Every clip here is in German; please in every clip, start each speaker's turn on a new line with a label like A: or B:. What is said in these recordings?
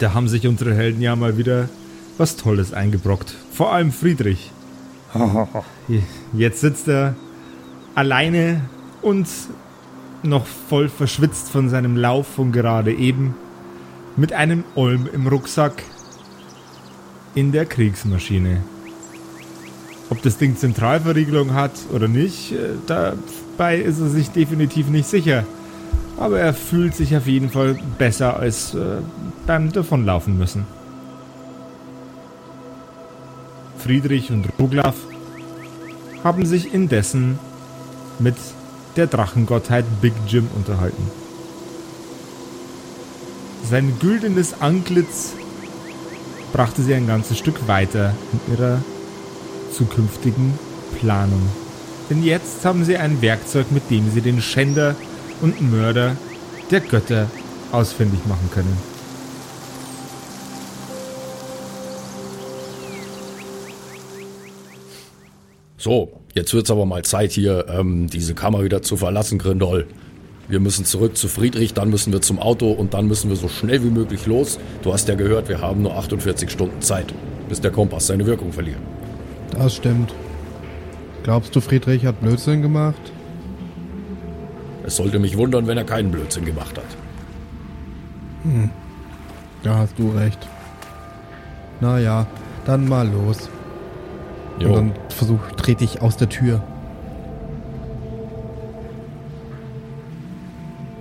A: Da haben sich unsere Helden ja mal wieder was Tolles eingebrockt. Vor allem Friedrich. Jetzt sitzt er alleine und noch voll verschwitzt von seinem Lauf von gerade eben mit einem Olm im Rucksack in der Kriegsmaschine. Ob das Ding Zentralverriegelung hat oder nicht, äh, dabei ist er sich definitiv nicht sicher. Aber er fühlt sich auf jeden Fall besser als äh, beim Davonlaufen müssen. Friedrich und Ruglaf haben sich indessen mit der Drachengottheit Big Jim unterhalten. Sein güldenes Antlitz brachte sie ein ganzes Stück weiter in ihrer zukünftigen Planung. Denn jetzt haben sie ein Werkzeug, mit dem sie den Schänder und Mörder der Götter ausfindig machen können.
B: So, jetzt wird's aber mal Zeit hier, ähm, diese Kammer wieder zu verlassen, Grindol. Wir müssen zurück zu Friedrich, dann müssen wir zum Auto und dann müssen wir so schnell wie möglich los. Du hast ja gehört, wir haben nur 48 Stunden Zeit, bis der Kompass seine Wirkung verliert.
C: Das stimmt. Glaubst du, Friedrich hat Blödsinn gemacht?
B: Es sollte mich wundern, wenn er keinen Blödsinn gemacht hat.
C: Hm. Da hast du recht. Naja, dann mal los.
B: Jo.
C: Und dann versuch, trete ich aus der Tür.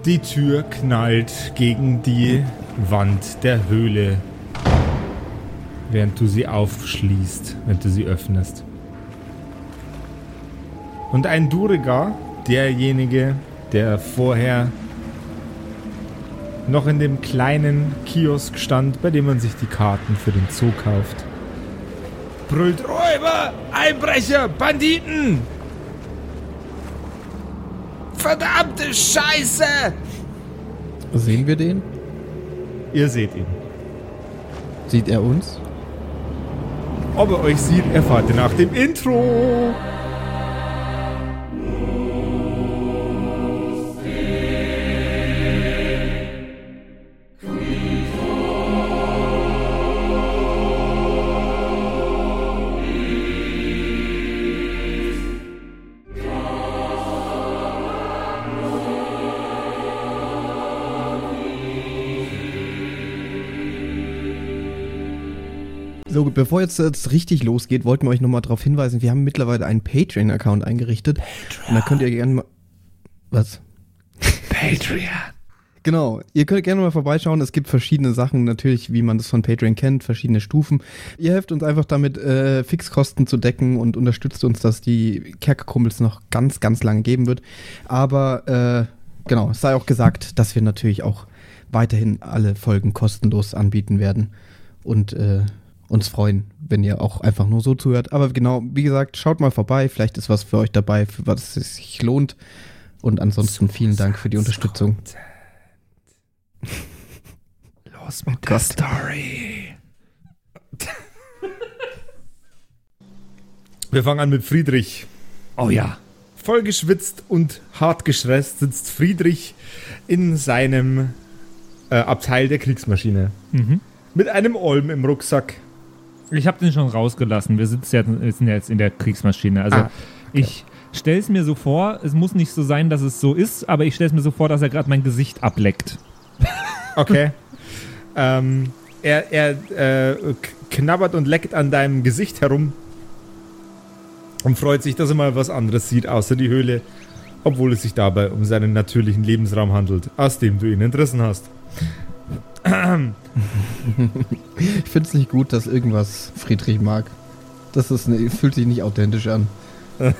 A: Die Tür knallt gegen die Wand der Höhle, während du sie aufschließt, wenn du sie öffnest. Und ein Duriga, derjenige, der vorher noch in dem kleinen Kiosk stand, bei dem man sich die Karten für den Zoo kauft, brüllt Räuber, Einbrecher, Banditen! Verdammte Scheiße!
C: Sehen wir den?
A: Ihr seht ihn.
C: Sieht er uns?
A: Ob er euch sieht, erfahrt ihr nach dem Intro.
C: Bevor jetzt jetzt richtig losgeht, wollten wir euch nochmal darauf hinweisen, wir haben mittlerweile einen Patreon-Account eingerichtet. Und da könnt ihr gerne mal. Was?
A: Patreon.
C: Genau, ihr könnt gerne mal vorbeischauen. Es gibt verschiedene Sachen, natürlich, wie man das von Patreon kennt, verschiedene Stufen. Ihr helft uns einfach damit, äh, Fixkosten zu decken und unterstützt uns, dass die Kerkerkumpels noch ganz, ganz lange geben wird. Aber äh, genau, es sei auch gesagt, dass wir natürlich auch weiterhin alle Folgen kostenlos anbieten werden und äh, uns freuen, wenn ihr auch einfach nur so zuhört. Aber genau, wie gesagt, schaut mal vorbei. Vielleicht ist was für euch dabei, für was es sich lohnt. Und ansonsten vielen Dank für die Unterstützung.
A: Los mit
C: Oh
A: der
C: Gott.
A: Story. Wir fangen an mit Friedrich.
D: Oh ja.
A: Voll geschwitzt und hart gestresst sitzt Friedrich in seinem äh, Abteil der Kriegsmaschine.
D: Mhm.
A: Mit einem Olm im Rucksack.
D: Ich habe den schon rausgelassen. Wir sitzen ja, wir sind ja jetzt in der Kriegsmaschine. Also
A: Ah,
D: ich stelle es mir so vor, es muss nicht so sein, dass es so ist, aber ich stelle es mir so vor, dass er gerade mein Gesicht ableckt.
A: Okay. ähm, er er äh, knabbert und leckt an deinem Gesicht herum und freut sich, dass er mal was anderes sieht außer die Höhle, obwohl es sich dabei um seinen natürlichen Lebensraum handelt, aus dem du ihn entrissen hast.
C: Ich finde es nicht gut, dass irgendwas Friedrich mag. Das ist ne, fühlt sich nicht authentisch an.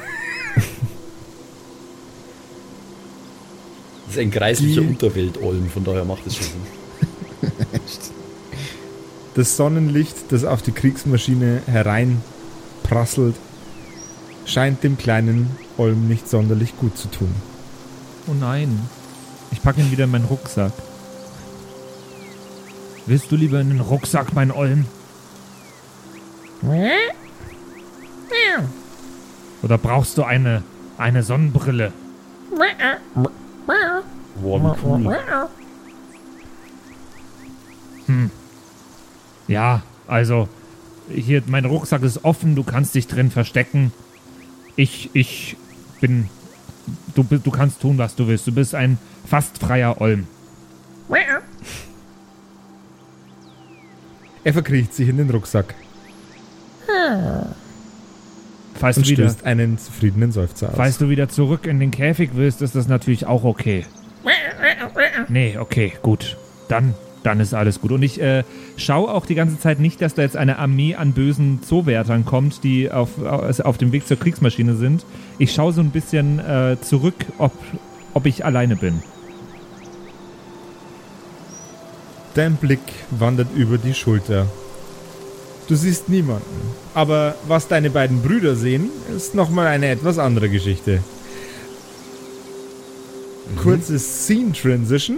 B: Das ist ein kreislicher
A: Die-
B: Unterwelt-Olm, von daher macht es schon Sinn.
A: Das Sonnenlicht, das auf die Kriegsmaschine hereinprasselt, scheint dem kleinen Olm nicht sonderlich gut zu tun.
D: Oh nein. Ich packe ihn wieder in meinen Rucksack. Willst du lieber in den Rucksack, mein Olm? Oder brauchst du eine, eine Sonnenbrille?
B: Wie cool.
D: Hm. Ja, also, hier, mein Rucksack ist offen, du kannst dich drin verstecken. Ich, ich bin. Du, du kannst tun, was du willst. Du bist ein fast freier Olm.
A: Er verkriecht sich in den Rucksack
D: Falls
A: und
D: du, wieder,
A: stößt einen zufriedenen Seufzer aus.
D: falls du wieder zurück in den Käfig willst, ist das natürlich auch okay. Nee, okay, gut. Dann, dann ist alles gut. Und ich äh, schaue auch die ganze Zeit nicht, dass da jetzt eine Armee an bösen Zoowärtern kommt, die auf, auf auf dem Weg zur Kriegsmaschine sind. Ich schaue so ein bisschen äh, zurück, ob, ob ich alleine bin.
A: Dein Blick wandert über die Schulter. Du siehst niemanden. Aber was deine beiden Brüder sehen, ist nochmal eine etwas andere Geschichte. Kurzes Scene Transition.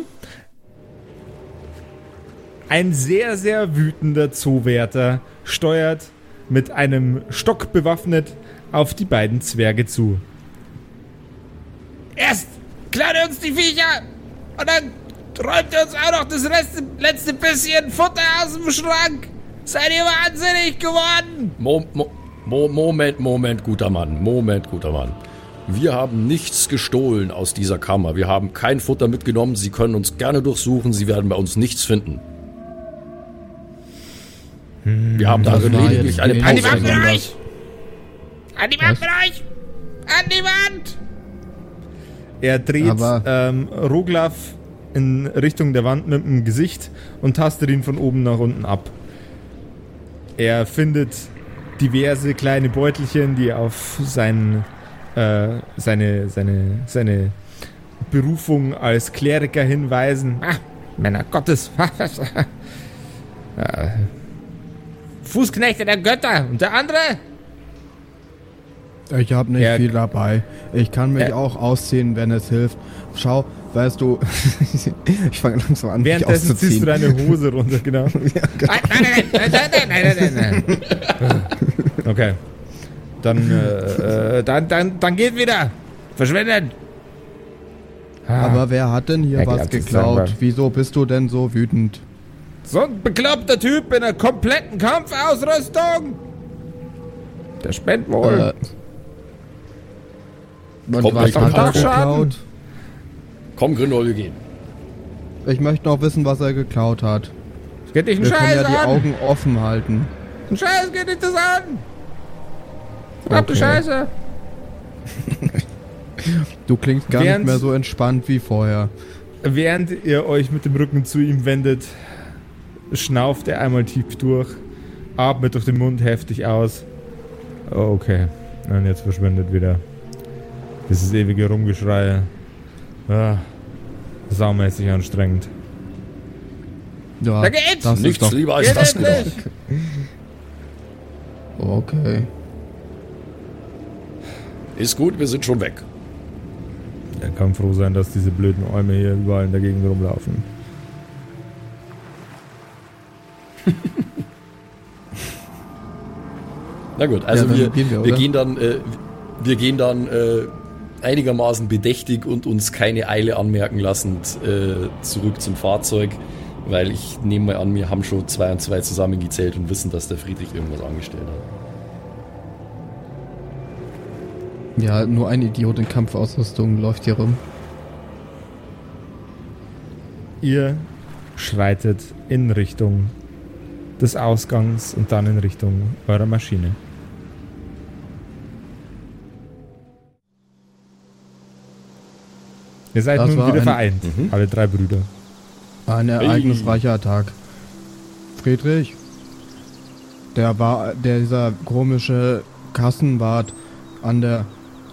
A: Ein sehr, sehr wütender Zoowärter steuert mit einem Stock bewaffnet auf die beiden Zwerge zu.
E: Erst klaut er uns die Viecher und dann räumt er uns auch noch das letzte, letzte bisschen Futter aus dem Schrank. Seid ihr wahnsinnig geworden?
B: Mo Mo Mo Moment, Moment, guter Mann. Moment, guter Mann. Wir haben nichts gestohlen aus dieser Kammer. Wir haben kein Futter mitgenommen. Sie können uns gerne durchsuchen. Sie werden bei uns nichts finden. Wir haben darin
C: war
B: lediglich eine
C: wenig
E: An die
B: Pause
E: Wand mit euch! An die Wand mit euch! An die Wand!
A: Er dreht ähm, Roglaf in Richtung der Wand mit dem Gesicht und tastet ihn von oben nach unten ab. Er findet diverse kleine Beutelchen, die auf sein, äh, seine, seine, seine Berufung als Kleriker hinweisen. Ah, Männer Gottes. ja,
E: Fußknechte der Götter und der andere?
C: Ich habe nicht
A: Er-
C: viel dabei. Ich kann mich
A: Er-
C: auch ausziehen, wenn es hilft. Schau, Weißt du, ich fange langsam an,
A: Währenddessen ziehst du deine Hose runter, genau.
E: ja, genau.
A: okay. Dann, äh, äh,
E: dann, dann, dann geht wieder. Verschwindet. Ah.
C: Aber wer hat denn hier
A: ja,
C: was geklaut? Wieso bist du denn so wütend?
E: So ein bekloppter Typ in einer kompletten Kampfausrüstung. Der spendet wohl.
C: Äh. Man
B: Kommt
C: was hat er geklaut?
B: Komm, Grindol, wir gehen.
C: Ich möchte noch wissen, was er geklaut hat.
E: Es geht dich einen
C: Wir können
E: Scheiß
C: ja die
E: an.
C: Augen offen halten.
E: Ein Scheiß geht dich das an. Verdammte
C: Okay.
E: Scheiße.
C: Du klingst gar
A: Während-
C: nicht mehr so entspannt wie vorher.
A: Während ihr euch mit dem Rücken zu ihm wendet, schnauft er einmal tief durch, atmet durch den Mund heftig aus. Okay. Und jetzt verschwindet wieder. Dieses ewige Rumgeschrei. Ah, saumäßig anstrengend.
C: Ja,
E: Da geht's.
C: das ist
B: Nichts
C: doch
B: lieber als
E: Geht
B: das
E: endlich.
B: gedacht.
C: okay.
B: Ist gut, wir sind schon weg.
A: Er kann froh sein, dass diese blöden Äume hier überall in der Gegend rumlaufen.
B: Na gut, also
C: Ja,
B: wir,
C: gehen wir,
B: wir gehen dann, äh, wir gehen dann äh, einigermaßen bedächtig und uns keine Eile anmerken lassend äh, zurück zum Fahrzeug, weil ich nehme mal an, wir haben schon zwei und zwei zusammengezählt und wissen, dass der Friedrich irgendwas angestellt hat.
C: Ja, nur ein Idiot in Kampfausrüstung läuft hier rum.
A: Ihr schreitet in Richtung des Ausgangs und dann in Richtung eurer Maschine. Ihr seid
C: Das
A: nun wieder
C: ein-
A: vereint,
B: Mhm.
A: alle drei Brüder.
C: Ein ereignisreicher Tag. Friedrich, der war der dieser komische Kassenwart an der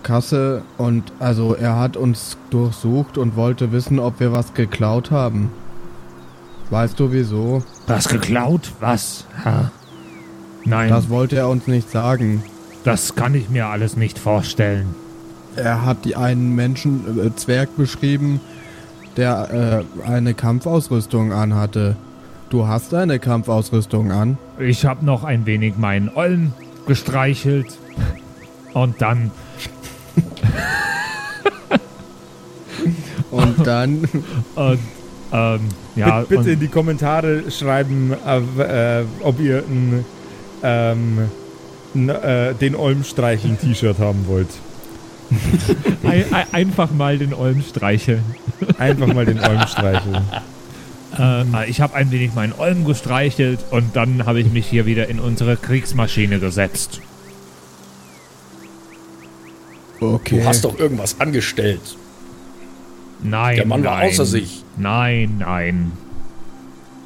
C: Kasse und also er hat uns durchsucht und wollte wissen, ob wir was geklaut haben. Weißt du wieso?
D: Was geklaut? Was? Ha? Nein,
C: Das
D: das,
C: wollte er uns nicht sagen.
D: kann ich mir alles nicht vorstellen.
C: Er hat die einen Menschen äh, Zwerg beschrieben, der äh, eine Kampfausrüstung anhatte. Du hast eine Kampfausrüstung an?
D: Ich habe noch ein wenig meinen Ollen gestreichelt. Und dann,
C: Und dann
D: äh, Ähm, ja,
A: bitte, bitte
D: und-
A: in die Kommentare schreiben, äh, äh, ob ihr ein, ähm, äh, den Olmstreicheln-T-Shirt haben wollt.
D: ein, ein, einfach mal den Olm streicheln.
A: Einfach mal den Olm streicheln.
D: Äh, ich habe ein wenig meinen Olm gestreichelt und dann habe ich mich hier wieder in unsere Kriegsmaschine gesetzt.
C: Okay.
B: Du hast doch irgendwas angestellt.
D: Nein.
B: Der Mann war
D: nein.
B: außer sich.
D: Nein, nein.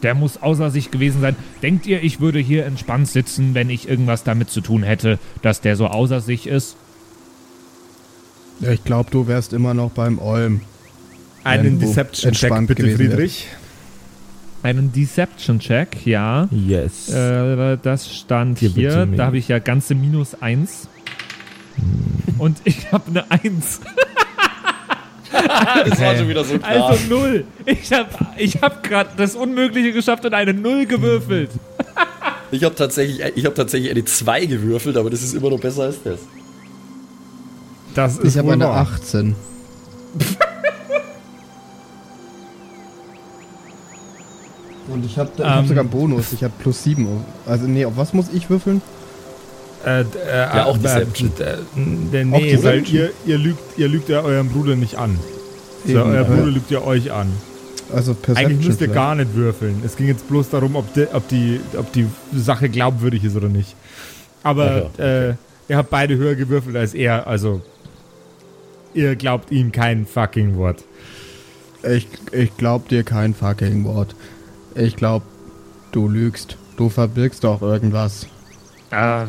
D: Der muss außer sich gewesen sein. Denkt ihr, ich würde hier entspannt sitzen, wenn ich irgendwas damit zu tun hätte, dass der so außer sich ist?
C: Ja, ich glaube, du wärst immer noch beim Olm.
A: Einen Deception-Check bitte. Friedrich.
D: Einen Deception-Check, ja.
A: Yes.
D: Äh, das stand
A: Hier
D: hier. Da habe ich ja ganze minus eins. Und ich habe eine Eins.
B: Das war schon wieder so klar.
D: Also null. Ich habe ich hab gerade das Unmögliche geschafft und eine Null gewürfelt.
B: ich habe tatsächlich, ich hab tatsächlich eine 2 gewürfelt, aber das ist immer noch besser als das.
A: Das ist
C: Ich habe eine
A: wahr.
C: 18. Und ich habe ich hab
A: Ähm.
C: sogar einen Bonus. Ich habe plus 7. Also, nee, auf was muss ich würfeln?
A: Äh, äh,
B: Ja, auch
A: äh,
B: Deception.
A: äh, äh,
C: Auch
A: nee, weil
C: Deception?
A: ihr, ihr, lügt, ihr lügt ja euren Bruder nicht an. So,
C: Eben,
A: euer
C: aber-
A: Bruder lügt ja euch an.
C: Also Perception
A: Eigentlich müsst ihr
C: vielleicht.
A: gar nicht würfeln. Es ging jetzt bloß darum, ob die, ob die, ob die Sache glaubwürdig ist oder nicht. Aber
B: Ach
A: äh, ihr habt beide höher gewürfelt als er, also ihr glaubt ihm kein fucking Wort.
C: Ich, ich glaub dir kein fucking Wort. Ich glaub, du lügst. Du verbirgst doch irgendwas.
D: Äh,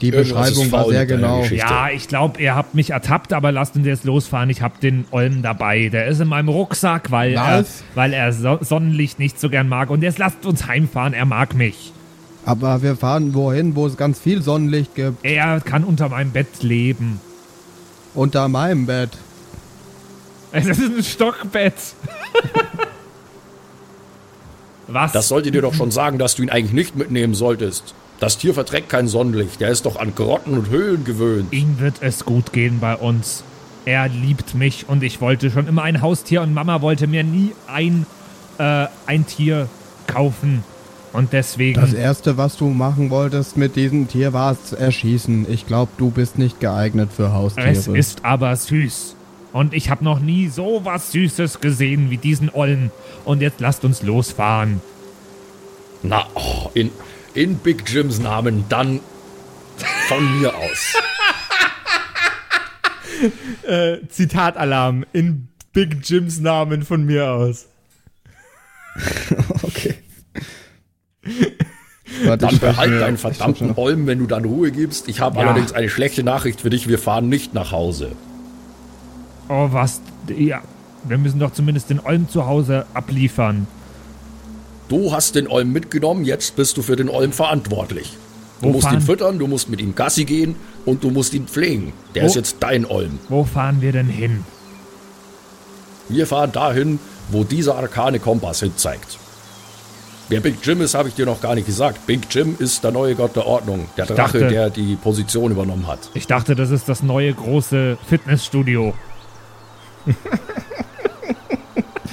C: Die
B: Irgendwas
C: Beschreibung war sehr genau.
D: Ja, ich glaube, ihr habt mich ertappt, aber lasst uns jetzt losfahren. Ich habe den Olm dabei. Der ist in meinem Rucksack, weil er, weil er so Sonnenlicht nicht so gern mag. Und jetzt lasst uns heimfahren. Er mag mich.
C: Aber wir fahren wohin, wo es ganz viel Sonnenlicht gibt.
D: Er kann unter meinem Bett leben.
C: Unter meinem Bett.
D: Es ist ein Stockbett. Was?
B: Das sollte dir doch schon sagen, dass du ihn eigentlich nicht mitnehmen solltest. Das Tier verträgt kein Sonnenlicht. Der ist doch an Grotten und Höhlen gewöhnt.
D: Ihm wird es gut gehen bei uns. Er liebt mich und ich wollte schon immer ein Haustier und Mama wollte mir nie ein, äh, ein Tier kaufen. Und deswegen.
C: Das erste, was du machen wolltest mit diesem Tier, war es erschießen. Ich glaube, du bist nicht geeignet für Haustiere.
D: es ist aber süß. Und ich habe noch nie so was Süßes gesehen wie diesen Ollen. Und jetzt lasst uns losfahren.
B: Na, oh, in, in Big Jims Namen dann von mir aus.
A: Äh, Zitatalarm in Big Jims Namen von mir aus.
C: okay. Warte,
B: Dann behalt
C: mir-
B: deinen verdammten
C: mir-
B: Olm, wenn du dann Ruhe gibst. Ich habe
D: Ja.
B: allerdings eine schlechte Nachricht für dich. Wir fahren nicht nach Hause.
D: Oh, was? Ja. Wir müssen doch zumindest den Ollen zu Hause abliefern.
B: Du hast den Olm mitgenommen, jetzt bist du für den Olm verantwortlich. Du
D: Wo
B: musst
D: fahren-
B: ihn füttern, du musst mit ihm Gassi gehen und du musst ihn pflegen. Der
D: Wo-
B: ist jetzt dein Olm.
D: Wo fahren wir denn hin?
B: Wir fahren dahin, wo dieser arkane Kompass hin zeigt. Wer Big Jim ist, habe ich dir noch gar nicht gesagt. Big Jim ist der neue Gott der Ordnung, der Drache,
D: dachte-
B: der die Position übernommen hat.
D: Ich dachte, das ist das neue große Fitnessstudio.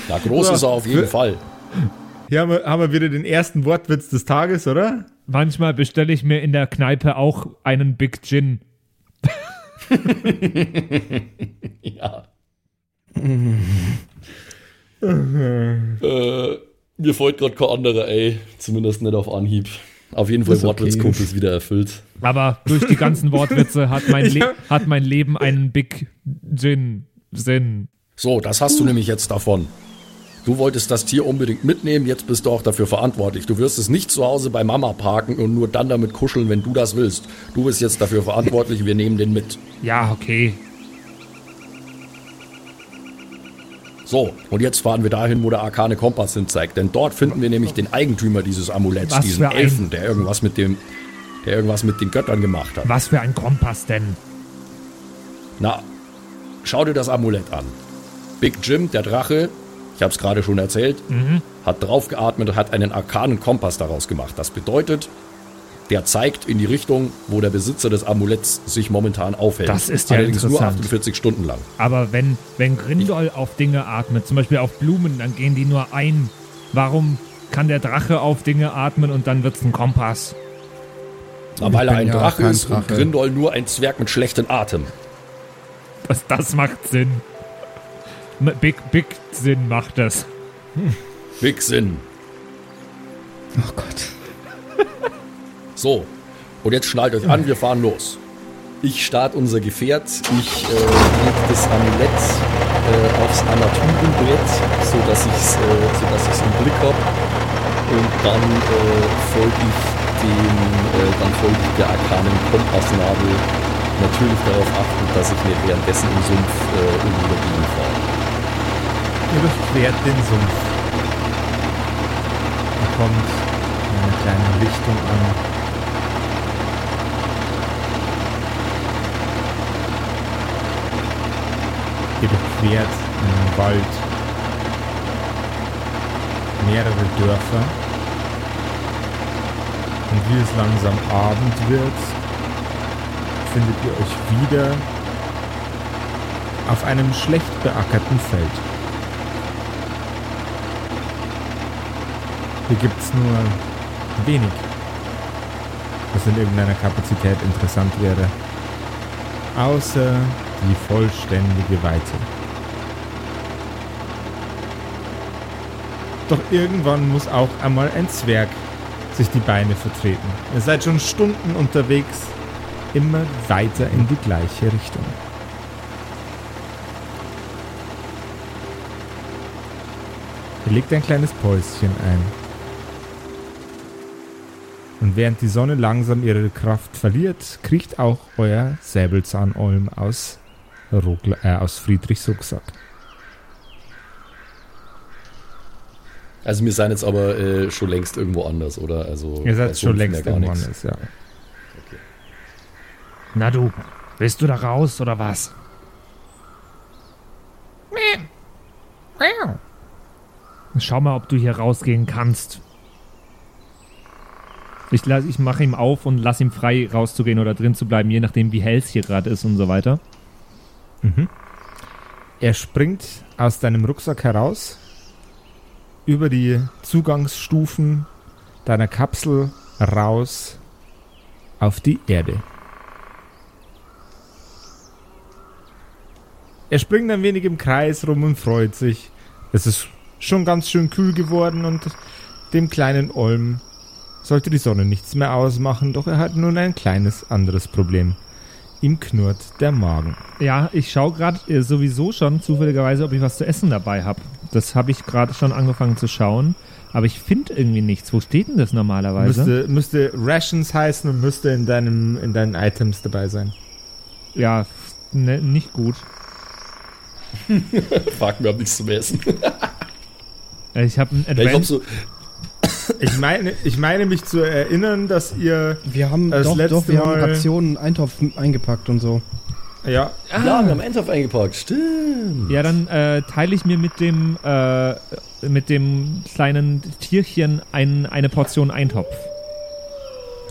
B: Na, groß
A: Ja,
B: ist er auf jeden Fall.
A: Hier haben wir, haben wir wieder den ersten Wortwitz des Tages, oder?
D: Manchmal bestelle ich mir in der Kneipe auch einen Big Gin.
B: Ja. äh, mir folgt gerade kein anderer, ey. Zumindest nicht auf Anhieb. Auf jeden Fall
C: Ist okay.
B: Wieder erfüllt.
D: Aber durch die ganzen Wortwitze hat mein, Le hat mein Leben einen Big Gin Sinn.
B: So, das hast du nämlich jetzt davon. Du wolltest das Tier unbedingt mitnehmen, jetzt bist du auch dafür verantwortlich. Du wirst es nicht zu Hause bei Mama parken und nur dann damit kuscheln, wenn du das willst. Du bist jetzt dafür verantwortlich, wir nehmen den mit.
D: Ja, okay.
B: So, und jetzt fahren wir dahin, wo der arkane Kompass hin zeigt. Denn dort finden wir nämlich den Eigentümer dieses Amuletts,
D: Was
B: diesen Elfen, der irgendwas mit dem, der irgendwas mit den Göttern gemacht hat.
D: Was für ein Kompass denn?
B: Na, schau dir das Amulett an. Big Jim, der Drache, ich habe es gerade schon erzählt, hat draufgeatmet und hat einen arkanen Kompass daraus gemacht. Das bedeutet, der zeigt in die Richtung, wo der Besitzer des Amuletts sich momentan aufhält.
D: Das ist ja
B: Allerdings nur
D: interessant.
B: 48 Stunden lang.
D: Aber wenn, wenn Grindol auf Dinge atmet, zum Beispiel auf Blumen, dann gehen die nur ein. Warum kann der Drache auf Dinge atmen und dann wird's ein Kompass?
B: Na, weil er ein
C: ja
B: Drache ist und
C: Drache.
B: Grindol nur ein Zwerg mit schlechtem Atem.
D: Das, das macht Sinn. Big, big Sinn macht das.
B: Big Sinn.
C: Oh Gott.
B: So, und jetzt schnallt euch an, wir fahren los. Ich starte unser Gefährt, ich äh, lege das Amulett äh, aufs Armaturenbrett, sodass ich es äh, im Blick habe. Und dann äh, folge ich dem, äh, dann folge ich der arkanen Kompassnadel. Natürlich darauf achten, dass ich nicht währenddessen im Sumpf äh, irgendwo dagegen fahre.
A: Durchquert den Sumpf. Ihr kommt in einer kleinen Lichtung an. Durchquert einen Wald, mehrere Dörfer. Und wie es langsam Abend wird, findet ihr euch wieder auf einem schlecht beackerten Feld. Hier gibt es nur wenig, was in irgendeiner Kapazität interessant wäre. Außer die vollständige Weite. Doch irgendwann muss auch einmal ein Zwerg sich die Beine vertreten. Ihr seid schon Stunden unterwegs, immer weiter in die gleiche Richtung. Ihr legt ein kleines Päuschen ein. Und während die Sonne langsam ihre Kraft verliert, kriecht auch euer Säbelzahnolm aus, Rogla, äh, aus Friedrichs Rucksack.
B: Also wir sind jetzt aber äh, schon längst irgendwo anders, oder? Also
A: Ihr seid
B: bei
A: schon längst irgendwo
B: nix.
A: anders, ja.
D: Na du, willst du da raus oder was? Schau mal, ob du hier rausgehen kannst. Ich, lass- ich mache ihm auf und lass ihm frei rauszugehen oder drin zu bleiben, je nachdem, wie hell es hier gerade ist und so weiter.
A: Er springt aus deinem Rucksack heraus, über die Zugangsstufen deiner Kapsel raus auf die Erde. Er springt ein wenig im Kreis rum und freut sich. Es ist schon ganz schön kühl geworden und dem kleinen Olm sollte die Sonne nichts mehr ausmachen, doch er hat nun ein kleines anderes Problem. Ihm knurrt der Magen.
D: Ja, ich schaue gerade äh, sowieso schon zufälligerweise, ob ich was zu essen dabei habe. Das habe ich gerade schon angefangen zu schauen, aber ich finde irgendwie nichts. Wo steht denn das normalerweise?
A: Müsste, müsste Rations heißen und müsste in deinem in deinen Items dabei sein.
D: Ja, ne, nicht gut.
B: Frag mir, ob nichts zum Essen.
D: Äh, Ich habe ein
B: Ja, ich glaub,
D: Advent.
B: so,
A: Ich meine, ich meine mich zu erinnern, dass ihr
C: Wir haben
A: Das
C: doch,
A: letzte
C: doch, wir haben
A: Mal-
C: Rationen, Eintopf eingepackt und so.
A: ja
B: ja, wir haben Endorf eingepackt. Stimmt.
D: Ja, dann äh, teile ich mir mit dem äh, mit dem kleinen Tierchen ein, eine Portion Eintopf.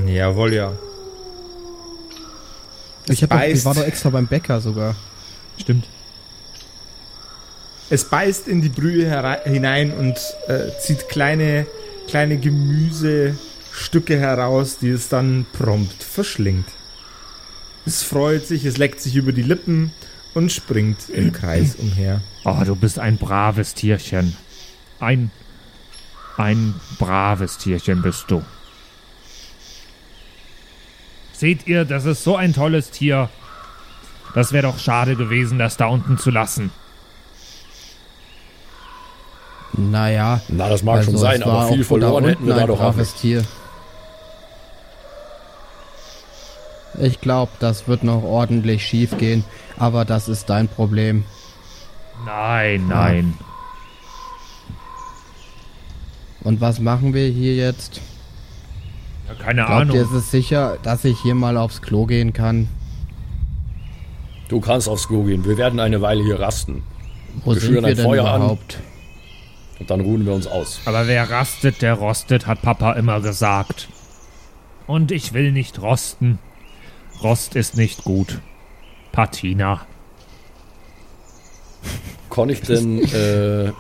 A: jawohl ja.
C: Ich, hab doch, ich war doch extra beim Bäcker sogar.
D: Stimmt.
A: Es beißt in die Brühe hinein und äh, zieht kleine kleine Gemüsestücke heraus, die es dann prompt verschlingt. Es freut sich, es leckt sich über die Lippen und springt im Kreis umher.
D: Oh, du bist ein braves Tierchen. Ein ein braves Tierchen bist du. Seht ihr, das ist so ein tolles Tier. Das wäre doch schade gewesen, das da unten zu lassen.
C: Naja.
B: Na, das mag schon
C: also
B: sein,
C: es war
B: aber viel verloren
C: da
B: hätten wir
C: unten
B: da doch auch nicht.
C: Tier. Ich glaube, das wird noch ordentlich schief gehen, aber das ist dein Problem.
D: Nein, nein.
C: Und was machen wir hier jetzt?
D: Ja, keine
C: Glaubt
D: Ahnung.
C: ihr, ist es sicher, dass ich hier mal aufs Klo gehen kann?
B: Du kannst aufs Klo gehen. Wir werden eine Weile hier rasten.
C: Wo
B: Wir
C: sind
B: schüren
C: wir
B: ein
C: denn
B: Feuer an. Und dann ruhen wir uns aus.
D: Aber wer rastet, der rostet, hat Papa immer gesagt. Und ich will nicht rosten. Rost ist nicht gut. Patina.
B: Kann ich denn, äh,
A: Ich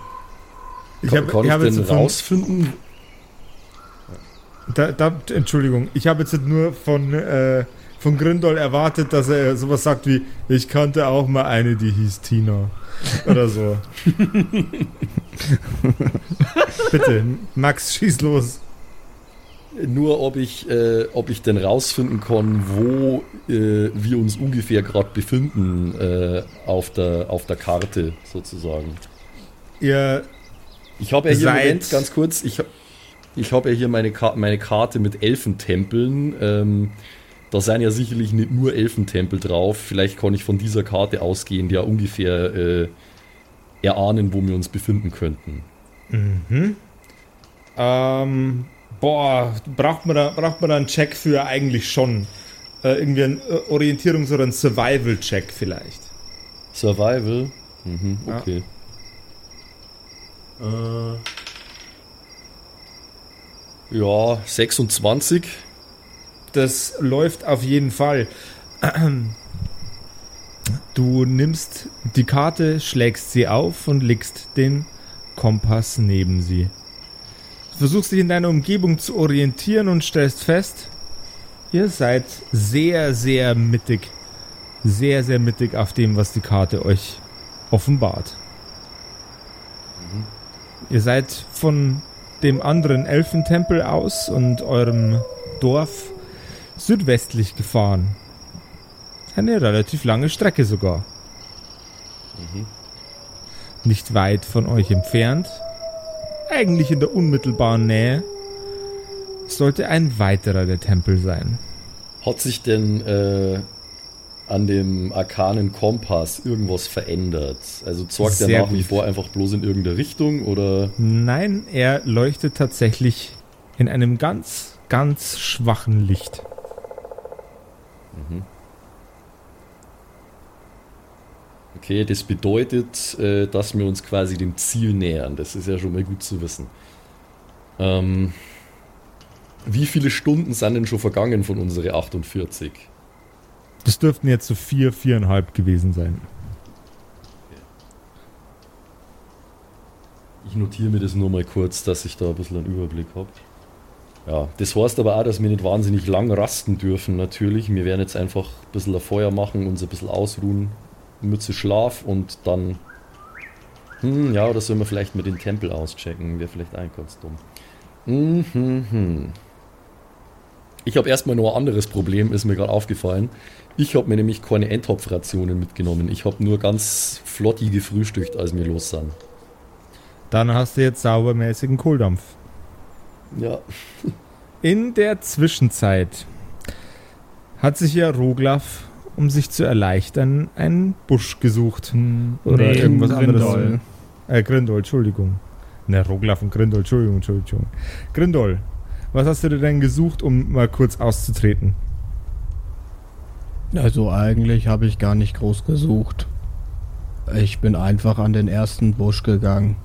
B: kann,
A: habe
B: kann ich,
A: hab jetzt
B: denn
A: von,
B: rausfinden?
A: da, da, Entschuldigung, ich habe jetzt nur von, äh, von Grindol erwartet, dass er sowas sagt wie, ich kannte auch mal eine, die hieß Tina. Oder so. Bitte, Max, schieß los.
B: Nur ob ich, äh, ob ich denn rausfinden kann, wo äh, wir uns ungefähr gerade befinden äh, auf, der, auf der Karte sozusagen.
A: Ihr,
B: Ich habe ja hier, Moment, ganz kurz, ich, ich habe ja hier meine, Ka meine Karte mit Elfentempeln. Ähm, da sind ja sicherlich nicht nur Elfentempel drauf. Vielleicht kann ich von dieser Karte ausgehend ja ungefähr äh, erahnen, wo wir uns befinden könnten.
A: ähm, boah, braucht man, da, braucht man da einen Check für eigentlich schon? Äh, irgendwie ein äh, Orientierungs- oder ein Survival-Check vielleicht.
B: Survival? Mhm,
A: Ja.
B: okay. Äh, ja, 26.
A: Das läuft auf jeden Fall. Du nimmst die Karte, schlägst sie auf und legst den Kompass neben sie. Du versuchst dich in deiner Umgebung zu orientieren und stellst fest, ihr seid sehr, sehr mittig. Sehr, sehr mittig auf dem, was die Karte euch offenbart. Ihr seid von dem anderen Elfentempel aus und eurem Dorf südwestlich gefahren. Eine relativ lange Strecke sogar. Nicht weit von euch entfernt, eigentlich in der unmittelbaren Nähe, sollte ein weiterer der Tempel sein.
B: Hat sich denn äh, an dem arkanen Kompass irgendwas verändert? Also zeigt er nach wie vor einfach bloß in irgendeine Richtung oder
A: Nein, er leuchtet tatsächlich in einem ganz, ganz schwachen Licht.
B: Okay, das bedeutet, äh, dass wir uns quasi dem Ziel nähern. Das ist ja schon mal gut zu wissen. Ähm, wie viele Stunden sind denn schon vergangen von unsere 48?
A: Das dürften jetzt so vier, viereinhalb gewesen sein.
B: Ich notiere mir das nur mal kurz, dass ich da ein bisschen einen Überblick habe. Ja, das heißt aber auch, dass wir nicht wahnsinnig lang rasten dürfen, natürlich. Wir werden jetzt einfach ein bisschen ein Feuer machen, uns ein bisschen ausruhen, Mütze Schlaf und dann. Hm, ja, oder sollen wir vielleicht mal den Tempel auschecken? Wäre vielleicht ein ganz dumm. Mhm, hm. Ich habe erstmal noch ein anderes Problem, ist mir gerade aufgefallen. Ich habe mir nämlich keine Endtopfrationen mitgenommen. Ich habe nur ganz flotti gefrühstückt, als wir los sind.
A: Dann hast du jetzt saubermäßigen Kohldampf.
B: Ja,
A: In der Zwischenzeit hat sich ja Roglaf, um sich zu erleichtern, einen Busch gesucht. Oder irgendwas anderes.
D: Grindol.
A: Äh, Grindol, Entschuldigung. Ne, Roglaf und Grindol, Entschuldigung, Entschuldigung. Grindol, was hast du dir denn gesucht, um mal kurz auszutreten?
C: Also eigentlich habe ich gar nicht groß gesucht. Ich bin einfach an den ersten Busch gegangen.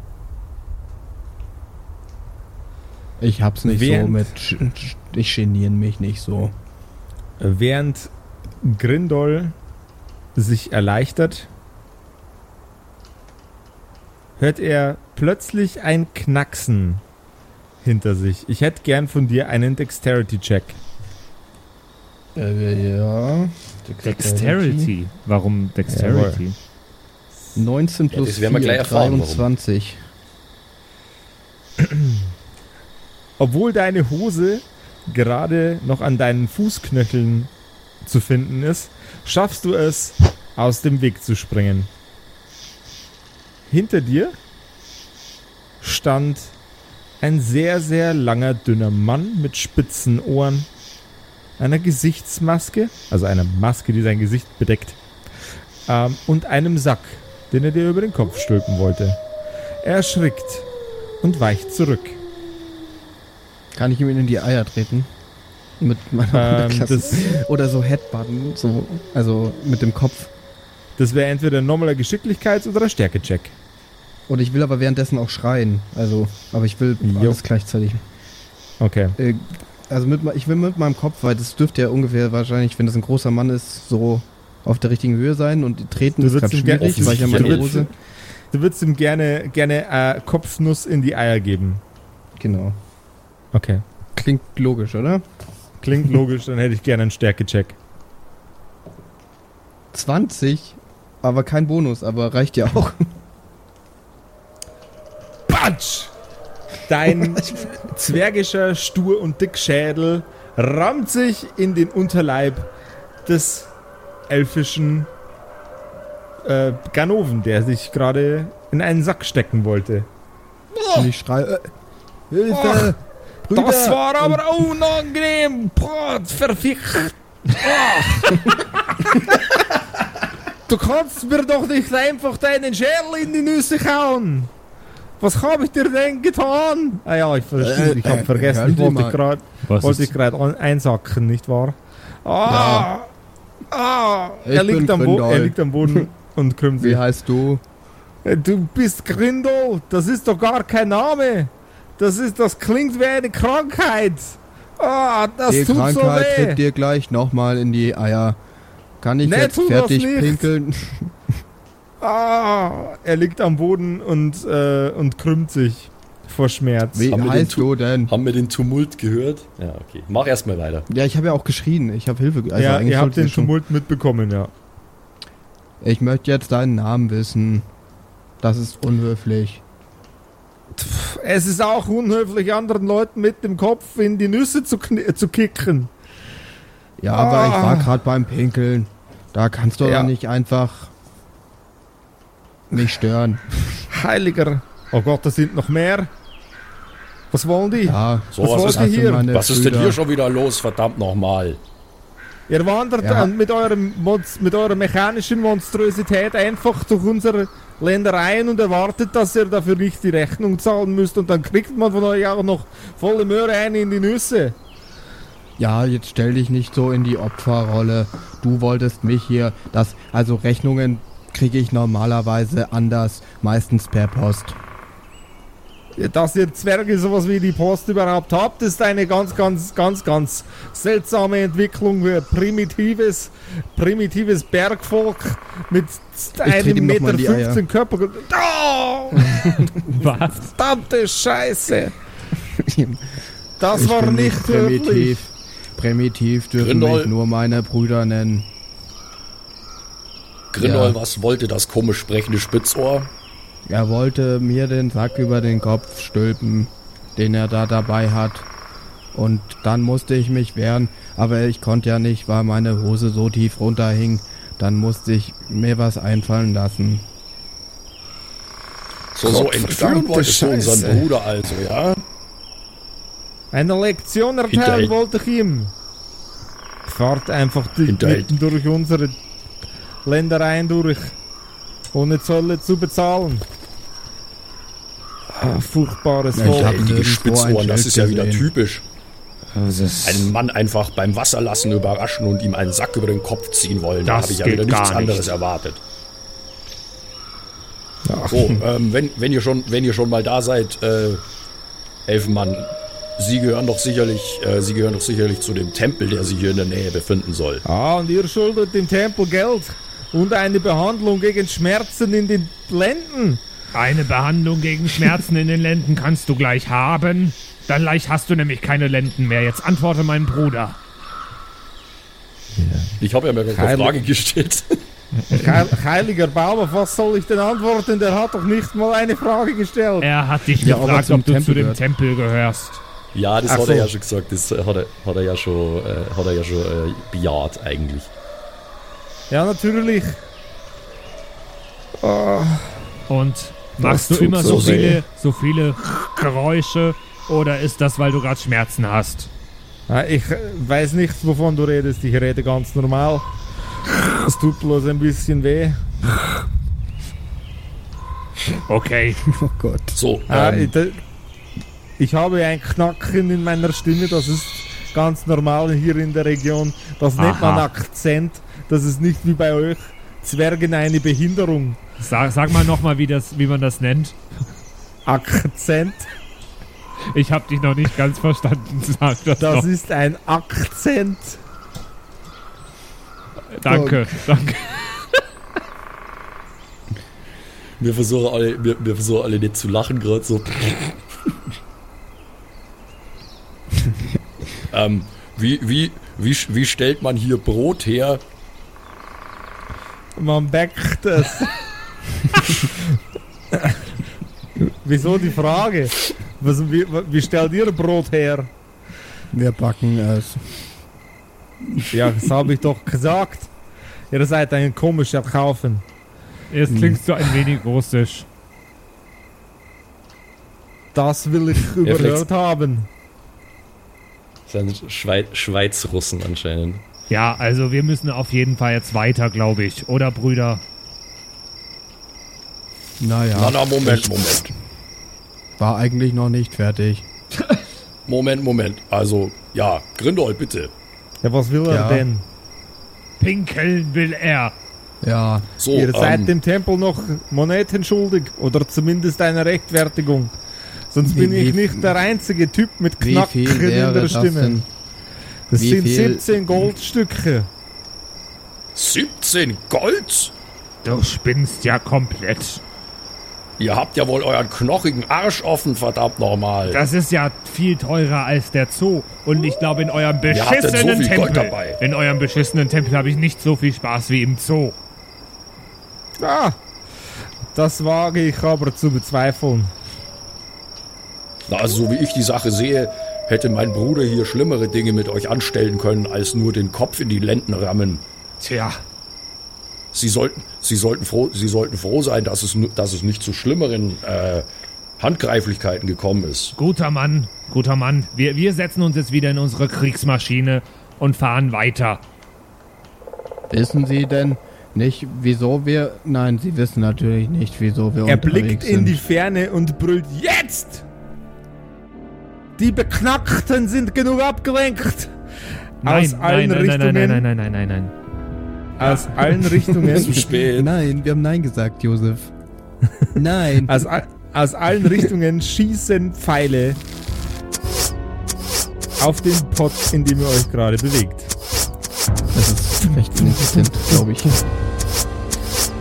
C: Ich hab's nicht
A: Während-
C: so mit. Ich geniere mich nicht so.
A: Während Grindol sich erleichtert, hört er plötzlich ein Knacksen hinter sich. Ich hätte gern von dir einen Dexterity-Check.
C: Äh, ja.
D: Dexterity. Warum Dexterity?
C: 19
B: Ja,
C: plus
B: das werden wir
C: 4,
B: gleich erfahren, warum.
C: 23.
A: Obwohl deine Hose gerade noch an deinen Fußknöcheln zu finden ist, schaffst du es, aus dem Weg zu springen. Hinter dir stand ein sehr, sehr langer, dünner Mann mit spitzen Ohren, einer Gesichtsmaske, also einer Maske, die sein Gesicht bedeckt, ähm, und einem Sack, den er dir über den Kopf stülpen wollte. Er erschrickt und weicht zurück.
C: Kann ich ihm in die Eier treten? Mit meiner
A: Ähm,
C: Oder so Headbutton, so, also mit dem Kopf.
A: Das wäre entweder ein normaler Geschicklichkeits- oder Stärke-Check.
C: Und ich will aber währenddessen auch schreien. Also, aber ich will
A: Jo.
C: alles gleichzeitig.
A: Okay.
C: Äh, Also mit, ich will mit meinem Kopf, weil das dürfte ja ungefähr wahrscheinlich, wenn das ein großer Mann ist, so auf der richtigen Höhe sein und treten
A: Du
C: ist gerade schwierig, weil ich ja
A: Du
C: meine
A: würdest-
C: Hose.
A: Du würdest ihm gerne, gerne äh, Kopfnuss in die Eier geben.
C: Genau.
A: Okay.
C: Klingt logisch, oder?
A: Klingt logisch, dann hätte ich gerne einen Stärkecheck.
C: 20, aber kein Bonus, aber reicht ja auch.
A: Batsch! Dein zwergischer Stur- und Dickschädel rammt sich in den Unterleib des elfischen äh, Ganoven, der sich gerade in einen Sack stecken wollte.
C: Und ich schreie, äh, Hilfe! Brüder!
A: Das war aber unangenehm! Boah, verfickt! du kannst mir doch nicht einfach deinen Schädel in die Nüsse hauen! Was habe ich dir denn getan? Ah ja, ich verstehe, ich habe
C: Äh,
A: vergessen, ich wollte gerade
D: Was
A: wollte gerade einsacken, nicht wahr? Ah! Ah!
C: Ich
A: Er liegt, am Bo er liegt am Boden und krümmt
C: Wie
A: sich.
C: heißt du?
A: Äh, Du bist Grindel, das ist doch gar kein Name. Das ist, das klingt wie eine Krankheit. Ah, das
C: Die
A: tut so
C: Krankheit
A: weh.
C: tritt dir gleich nochmal in die Eier. Kann ich
A: Nee,
C: jetzt fertig pinkeln?
A: Ah, er liegt am Boden und, äh, und krümmt sich vor Schmerz.
C: Wie
B: Haben wir den
C: heißt du denn?
B: Haben wir den Tumult gehört? Ja, okay. Mach erstmal weiter.
C: Ja, ich habe ja auch geschrien. Ich habe Hilfe. Also
A: ja,
C: eigentlich
A: ihr habt den. Tumult mitbekommen, ja.
C: Ich möchte jetzt deinen Namen wissen. Das ist unhöflich.
A: Es ist auch unhöflich, anderen Leuten mit dem Kopf in die Nüsse zu, zu kicken.
C: Ja, aber ich
A: Ah.
C: war gerade beim Pinkeln. Da kannst du
A: Ja.
C: nicht einfach mich stören.
A: Heiliger. Oh Gott, da sind noch mehr. Was wollen die?
C: Ja,
B: So,
A: Was
B: ist,
C: sind
A: hier?
B: was ist denn hier schon wieder los? Verdammt nochmal.
A: Ihr wandert
C: Ja.
A: an mit, eurem mit eurer mechanischen Monstrosität einfach durch unsere Ländereien und erwartet, dass ihr dafür nicht die Rechnung zahlen müsst und dann kriegt man von euch auch noch volle Möhre eine in die Nüsse.
C: Ja, jetzt stell dich nicht so in die Opferrolle. Du wolltest mich hier, das, also Rechnungen kriege ich normalerweise anders, meistens per Post.
A: Dass ihr Zwerge sowas wie die Post überhaupt habt, ist eine ganz, ganz, ganz, ganz seltsame Entwicklung für primitives, primitives Bergvolk mit einem Meter
C: in die Eier.
A: 15 Körper. Oh,
D: was?
A: verdammte Scheiße! Das
C: Ich
A: war nicht
C: primitiv.
A: höflich.
C: Primitiv dürfen
B: Grindol.
C: mich nur meine Brüder nennen.
B: Grindol,
C: Ja.
B: was wollte das komisch sprechende Spitzohr?
C: Er wollte mir den Sack über den Kopf stülpen, den er da dabei hat. Und dann musste ich mich wehren, aber ich konnte ja nicht, weil meine Hose so tief runterhing. Dann musste ich mir was einfallen lassen.
B: So, so entführen wolltest du unseren. Bruder also, ja?
A: Eine Lektion erteilen wollte ich ihm. Fahrt einfach durch unsere Ländereien durch, ohne Zölle zu bezahlen. Ah, furchtbares
C: Ja,
B: Hinterhältige
C: nirgendwo ein
B: Spitzohren, das ist ja wieder
C: gesehen.
B: typisch. Einen Mann einfach beim Wasserlassen überraschen und ihm einen Sack über den Kopf ziehen wollen. Da
D: Das
B: habe ich ja wieder nichts
D: gar nicht.
B: anderes erwartet. So, ähm, wenn, wenn, ihr schon, wenn ihr schon mal da seid, äh, Elfenmann, Sie gehören doch sicherlich, äh, Sie gehören doch sicherlich zu dem Tempel, der sich hier in der Nähe befinden soll.
A: Ah, und ihr schuldet dem Tempel Geld und eine Behandlung gegen Schmerzen in den Lenden.
D: Eine Behandlung gegen Schmerzen in den Lenden kannst du gleich haben. Dann leicht hast du nämlich keine Lenden mehr. Jetzt antworte meinem Bruder.
B: Ich habe ja mir gerade eine
A: Heilig-
B: Frage gestellt.
A: Heil, heiliger Baum, auf was soll ich denn antworten? Der hat doch nicht mal eine Frage gestellt.
D: Er hat dich
C: Ja,
D: gefragt, ob du
C: Tempel
D: zu dem
C: gehört.
D: Tempel gehörst.
B: Ja, das
A: Ach
B: hat
A: so.
B: er ja schon gesagt. Das hat er, hat er ja schon, äh, hat er ja schon äh, bejaht eigentlich.
A: Ja, natürlich. Ah,
D: Und machst du immer
A: so
D: so viele, so viele Geräusche oder ist das, weil du gerade Schmerzen hast?
A: Ich äh, weiß nicht, wovon du redest. Ich rede ganz normal. Es tut bloß ein bisschen weh.
D: Okay.
C: Oh Gott.
B: So, ähm,
A: ich, da- ich habe ein Knacken in meiner Stimme. Das ist ganz normal hier in der Region. Das nennt man
D: Aha.
A: Akzent. Das ist nicht wie bei euch. Zwergen eine Behinderung.
D: Sag, sag mal nochmal, wie, das- wie man das nennt.
A: Akzent.
D: Ich habe dich noch nicht ganz verstanden, sag das,
A: Das
D: noch.
A: ist ein Akzent.
D: Danke, danke.
B: Wir versuchen alle, wir, wir versuchen alle nicht zu lachen gerade so. ähm, wie, wie, wie, wie stellt man hier Brot her?
A: Man backt es. Wieso die Frage? Was, wie, wie stellt ihr Brot her?
C: Wir backen es.
A: Ja, das habe ich doch gesagt. Ihr seid ein komischer Kaufen.
D: Jetzt klingst du ein wenig russisch.
A: Das will ich überhört haben.
B: Das sind Schweiz, Schweizrussen anscheinend.
D: Ja, also wir müssen auf jeden Fall jetzt weiter, glaube ich. Oder, Brüder?
C: Naja,
B: Na, na, Moment, Moment.
C: war eigentlich noch nicht fertig.
B: Moment, Moment. Also, ja, Grindold, bitte.
A: Ja, was will er
C: Ja.
A: denn?
D: Pinkeln will er.
C: Ja,
B: So,
A: Ihr seid
B: ähm,
A: dem Tempel noch Moneten schuldig oder zumindest eine Rechtfertigung. Sonst
C: Wie-
A: bin ich
C: wie-
A: nicht der einzige Typ mit Knacken in der Stimme. Das
C: Wie
A: sind
C: viel-
A: 17 Goldstücke.
B: 17 Gold?
D: Du spinnst ja komplett.
B: Ihr habt ja wohl euren knochigen Arsch offen, verdammt nochmal.
D: Das ist ja viel teurer als der Zoo. Und ich glaube, in eurem
B: so
D: beschissenen
B: viel Gold
D: Tempel.
B: dabei?
D: In eurem beschissenen Tempel habe ich nicht so viel Spaß wie im Zoo.
A: Ah, das wage ich aber zu bezweifeln.
B: Na, also so wie ich die Sache sehe, hätte mein Bruder hier schlimmere Dinge mit euch anstellen können, als nur den Kopf in die Lenden rammen.
D: Tja,
B: Sie sollten, Sie sollten froh, Sie sollten froh sein, dass es, dass es nicht zu schlimmeren äh, Handgreiflichkeiten gekommen ist.
D: guter Mann, guter Mann. Wir, wir setzen uns jetzt wieder in unsere Kriegsmaschine und fahren weiter.
C: Wissen Sie denn nicht, wieso wir... Nein, Sie wissen natürlich nicht, wieso wir
A: Er
C: unterwegs
A: blickt
C: sind.
A: in die Ferne und brüllt Jetzt! Die Beknackten sind genug abgelenkt!
D: Nein,
A: Aus allen
D: nein, nein,
A: Richtungen.
D: nein, nein, nein, nein, nein, nein, nein.
A: Aus allen Richtungen.
B: Zu spät.
C: Nein, wir haben Nein gesagt, Josef. Nein.
A: Aus, aus allen Richtungen schießen Pfeile auf den Pott, in dem ihr euch gerade bewegt.
C: Das ist recht ineffizient, glaube ich.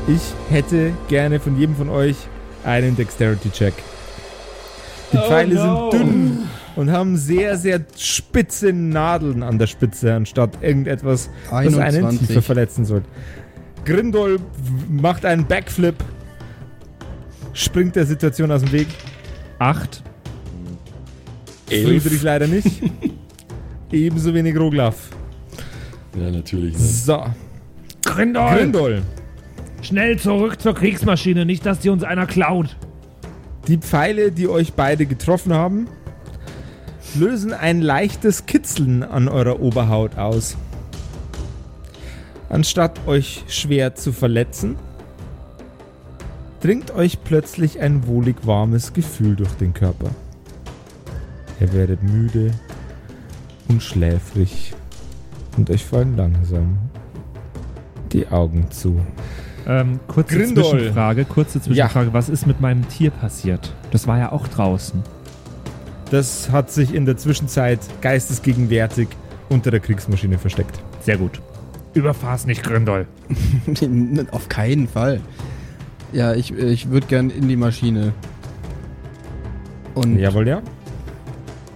A: Ich hätte gerne von jedem von euch einen Dexterity-Check. Die Pfeile sind dünn und haben sehr, sehr spitze Nadeln an der Spitze, anstatt irgendetwas, was einen
C: 21.
A: tiefer verletzen soll. Grindol macht einen Backflip, springt der Situation aus dem Weg.
D: Acht.
B: Elf.
A: Friedrich leider nicht. Ebenso wenig Roglaf.
B: Ja, natürlich. Ne?
A: So,
D: Grindol,
A: Grindol.
D: schnell zurück zur Kriegsmaschine, nicht, dass die uns einer klaut.
A: Die Pfeile, die euch beide getroffen haben, lösen ein leichtes Kitzeln an eurer Oberhaut aus. Anstatt euch schwer zu verletzen, dringt euch plötzlich ein wohlig warmes Gefühl durch den Körper. Ihr werdet müde und schläfrig und euch fallen langsam die Augen zu.
D: Ähm, kurze
A: Grindol.
D: Zwischenfrage, kurze Zwischenfrage. Was ist mit meinem Tier passiert? Das war ja auch draußen.
A: Das hat sich in der Zwischenzeit geistesgegenwärtig unter der Kriegsmaschine versteckt.
D: Sehr gut. Überfahr's nicht, Grindol.
C: Auf keinen Fall. Ja, ich, ich würde gern in die Maschine. Und
A: Jawohl, ja.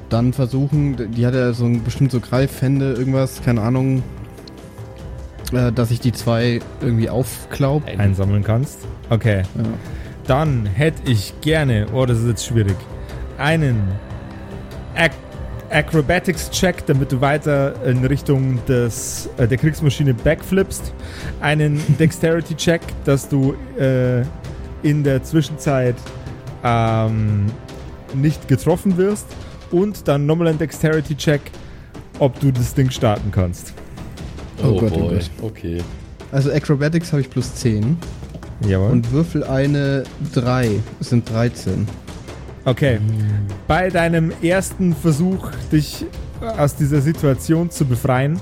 C: dann versuchen, die hat ja so ein, bestimmt so Greifhände, irgendwas, keine Ahnung, äh, dass ich die zwei irgendwie aufklaub.
A: Einsammeln kannst. Okay.
C: Ja.
A: Dann hätte ich gerne, oh, das ist jetzt schwierig, einen Ac Acrobatics-Check, damit du weiter in Richtung des, äh, der Kriegsmaschine backflippst. Einen Dexterity-Check, dass du äh, in der Zwischenzeit ähm, nicht getroffen wirst. Und dann nochmal ein Dexterity-Check, ob du das Ding starten kannst.
C: Oh Gott, oh
B: boy.
C: Gott.
B: Okay.
C: Also Acrobatics habe ich plus 10
A: Jawohl.
C: und Würfel eine 3. Das sind 13.
A: Okay. Bei deinem ersten Versuch, dich aus dieser Situation zu befreien,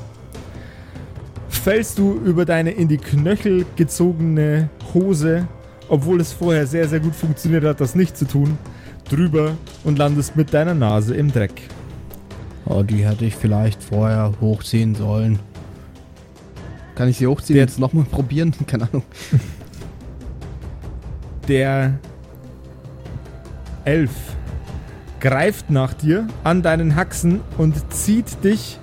A: fällst du über deine in die Knöchel gezogene Hose, obwohl es vorher sehr, sehr gut funktioniert hat, das nicht zu tun, drüber und landest mit deiner Nase im Dreck.
C: Oh, die hätte ich vielleicht vorher hochziehen sollen. Kann ich sie hochziehen
A: Der-
C: jetzt nochmal probieren? Keine Ahnung.
A: Der Elf greift nach dir an deinen Haxen und zieht dich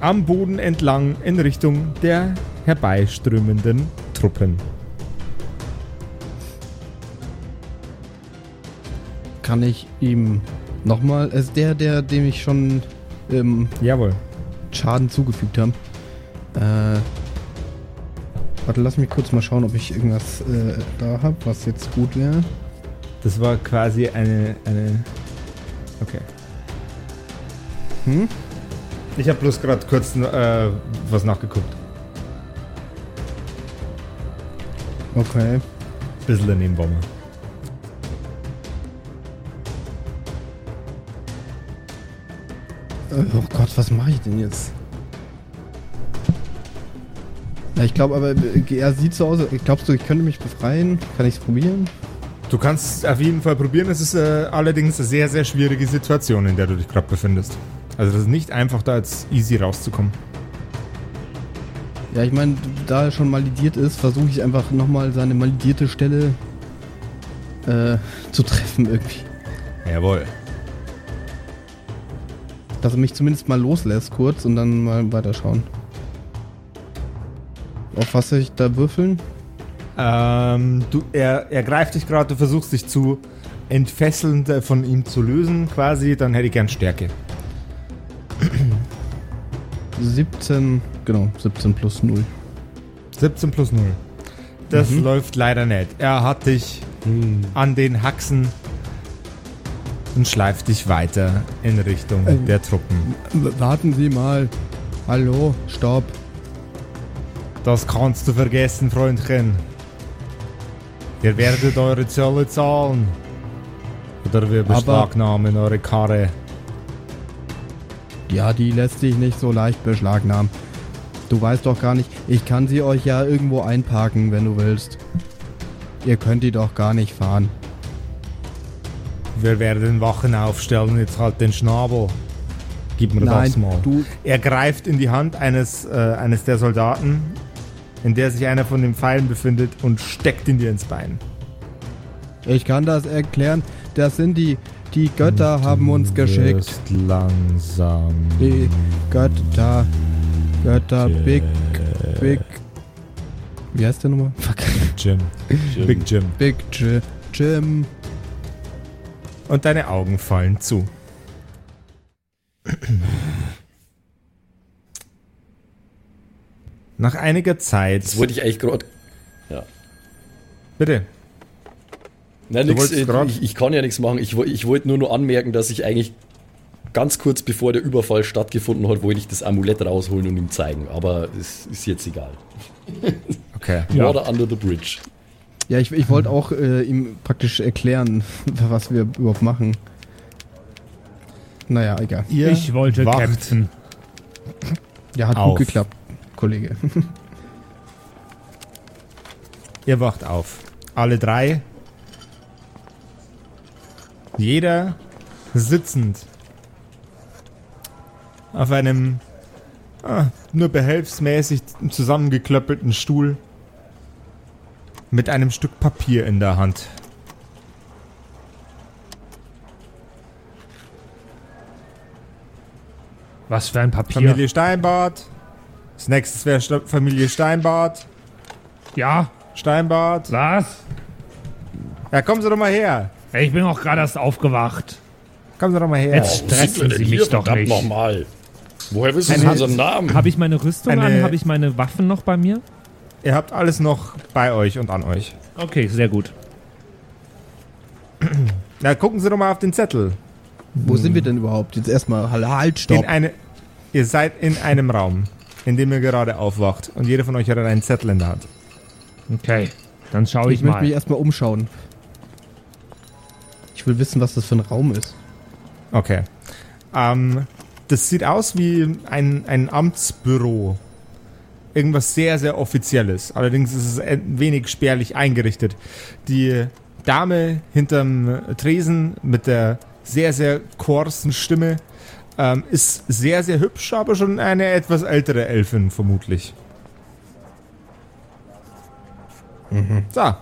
A: am Boden entlang in Richtung der herbeiströmenden Truppen.
C: Kann ich ihm nochmal. Ist der, der, dem ich schon ähm,
A: Jawohl.
C: Schaden zugefügt habe. Äh. Warte, lass mich kurz mal schauen, ob ich irgendwas äh, da habe, was jetzt gut wäre.
A: Das war quasi eine. eine okay.
C: Hm?
A: Ich habe bloß gerade kurz äh, was nachgeguckt.
C: Okay.
A: Bisschen daneben war.
C: Äh, Oh Gott, was mache ich denn jetzt? Ja, ich glaube aber, äh, er sieht so aus. Glaubst du, ich könnte mich befreien? Kann ich es probieren?
A: Du kannst es auf jeden Fall probieren. Es ist äh, allerdings eine sehr, sehr schwierige Situation, in der du dich gerade befindest. Also das ist nicht einfach, da jetzt easy rauszukommen.
C: Ja, ich meine, da er schon malidiert ist, versuche ich einfach nochmal seine malidierte Stelle äh, zu treffen irgendwie.
A: Jawohl.
C: Dass er mich zumindest mal loslässt kurz und dann mal weiterschauen. Auf was soll ich da würfeln?
A: Ähm, du, er, er greift dich gerade, du versuchst dich zu entfesseln, äh, von ihm zu lösen, quasi. Dann hätte ich gern Stärke.
C: 17, genau, 17 plus 0.
A: 17 plus 0. Das
C: Mhm.
A: läuft leider nicht. Er hat dich an den Haxen und schleift dich weiter in Richtung
C: Ähm.
A: der Truppen.
C: Warten Sie mal. Hallo, stopp.
A: Das kannst du vergessen, Freundchen. Ihr werdet eure Zölle zahlen. Oder wir
C: Aber-
A: beschlagnahmen eure Karre.
C: Ja, die lässt sich nicht so leicht beschlagnahmen. Du weißt doch gar nicht, ich kann sie euch ja irgendwo einparken, wenn du willst. Ihr könnt die doch gar nicht fahren.
A: Wir werden Wachen aufstellen, jetzt halt den Schnabel. Gib mir das mal.
C: du,
A: Er greift in die Hand eines, äh, eines der Soldaten, in der sich einer von den Pfeilen befindet, und steckt ihn dir ins Bein.
C: ich kann das erklären. Das sind die, die Götter haben uns geschickt.
A: Langsam.
C: Die Götter, Götter, Big, Big, wie heißt der nochmal? Fuck.
A: Jim. Big Jim.
C: Big Jim.
A: Und deine Augen fallen zu. Nach einiger Zeit.
B: Das wollte ich eigentlich gerade.
A: Bitte.
B: Nein, nix, ich, ich kann ja nichts machen. Ich, ich wollte nur noch anmerken, dass ich eigentlich ganz kurz bevor der Überfall stattgefunden hat, wollte ich das Amulett rausholen und ihm zeigen. Aber es ist jetzt egal.
A: Okay.
D: Ja.
B: Water under the bridge.
C: Ja, ich, ich wollte auch äh, ihm praktisch erklären, was wir überhaupt machen. Naja, egal.
A: Ihr
D: Ich wollte
A: wacht
D: kämpfen.
C: Ja, hat
A: Auf.
C: gut geklappt, Kollege.
A: Ihr wacht auf. Alle drei. Jeder sitzend. Auf einem ah, nur behelfsmäßig zusammengeklöppelten Stuhl. Mit einem Stück Papier in der Hand.
D: Was für ein Papier.
A: Familie Steinbart. Das nächste wäre Familie Steinbart.
D: Ja,
A: Steinbart.
D: was?
A: Ja, kommen Sie doch mal her.
D: Ich bin auch gerade erst aufgewacht.
A: Kommen Sie doch mal her.
D: Jetzt stressen Sie mich doch nicht.
B: nochmal? Woher wissen Sie unseren Namen?
D: Habe ich meine Rüstung
A: Eine-
D: an? Habe ich meine Waffen noch bei mir?
A: Ihr habt alles noch bei euch und an euch.
D: Okay, sehr gut.
A: Na, gucken Sie doch mal auf den Zettel.
C: Wo sind wir denn überhaupt? Jetzt erstmal, halt, halt, stopp.
A: In eine, ihr seid in einem Raum, in dem ihr gerade aufwacht. Und jeder von euch hat einen Zettel in der Hand.
D: Okay, dann schaue ich,
C: ich möchte mich
D: mal.
C: erstmal umschauen. Ich will wissen, was das für ein Raum ist.
A: Okay. Ähm, das sieht aus wie ein, ein Amtsbüro. Irgendwas sehr, sehr Offizielles. Allerdings ist es ein wenig spärlich eingerichtet. Die Dame hinterm Tresen mit der sehr, sehr korsen Stimme ähm, ist sehr, sehr hübsch, aber schon eine etwas ältere Elfin vermutlich. So,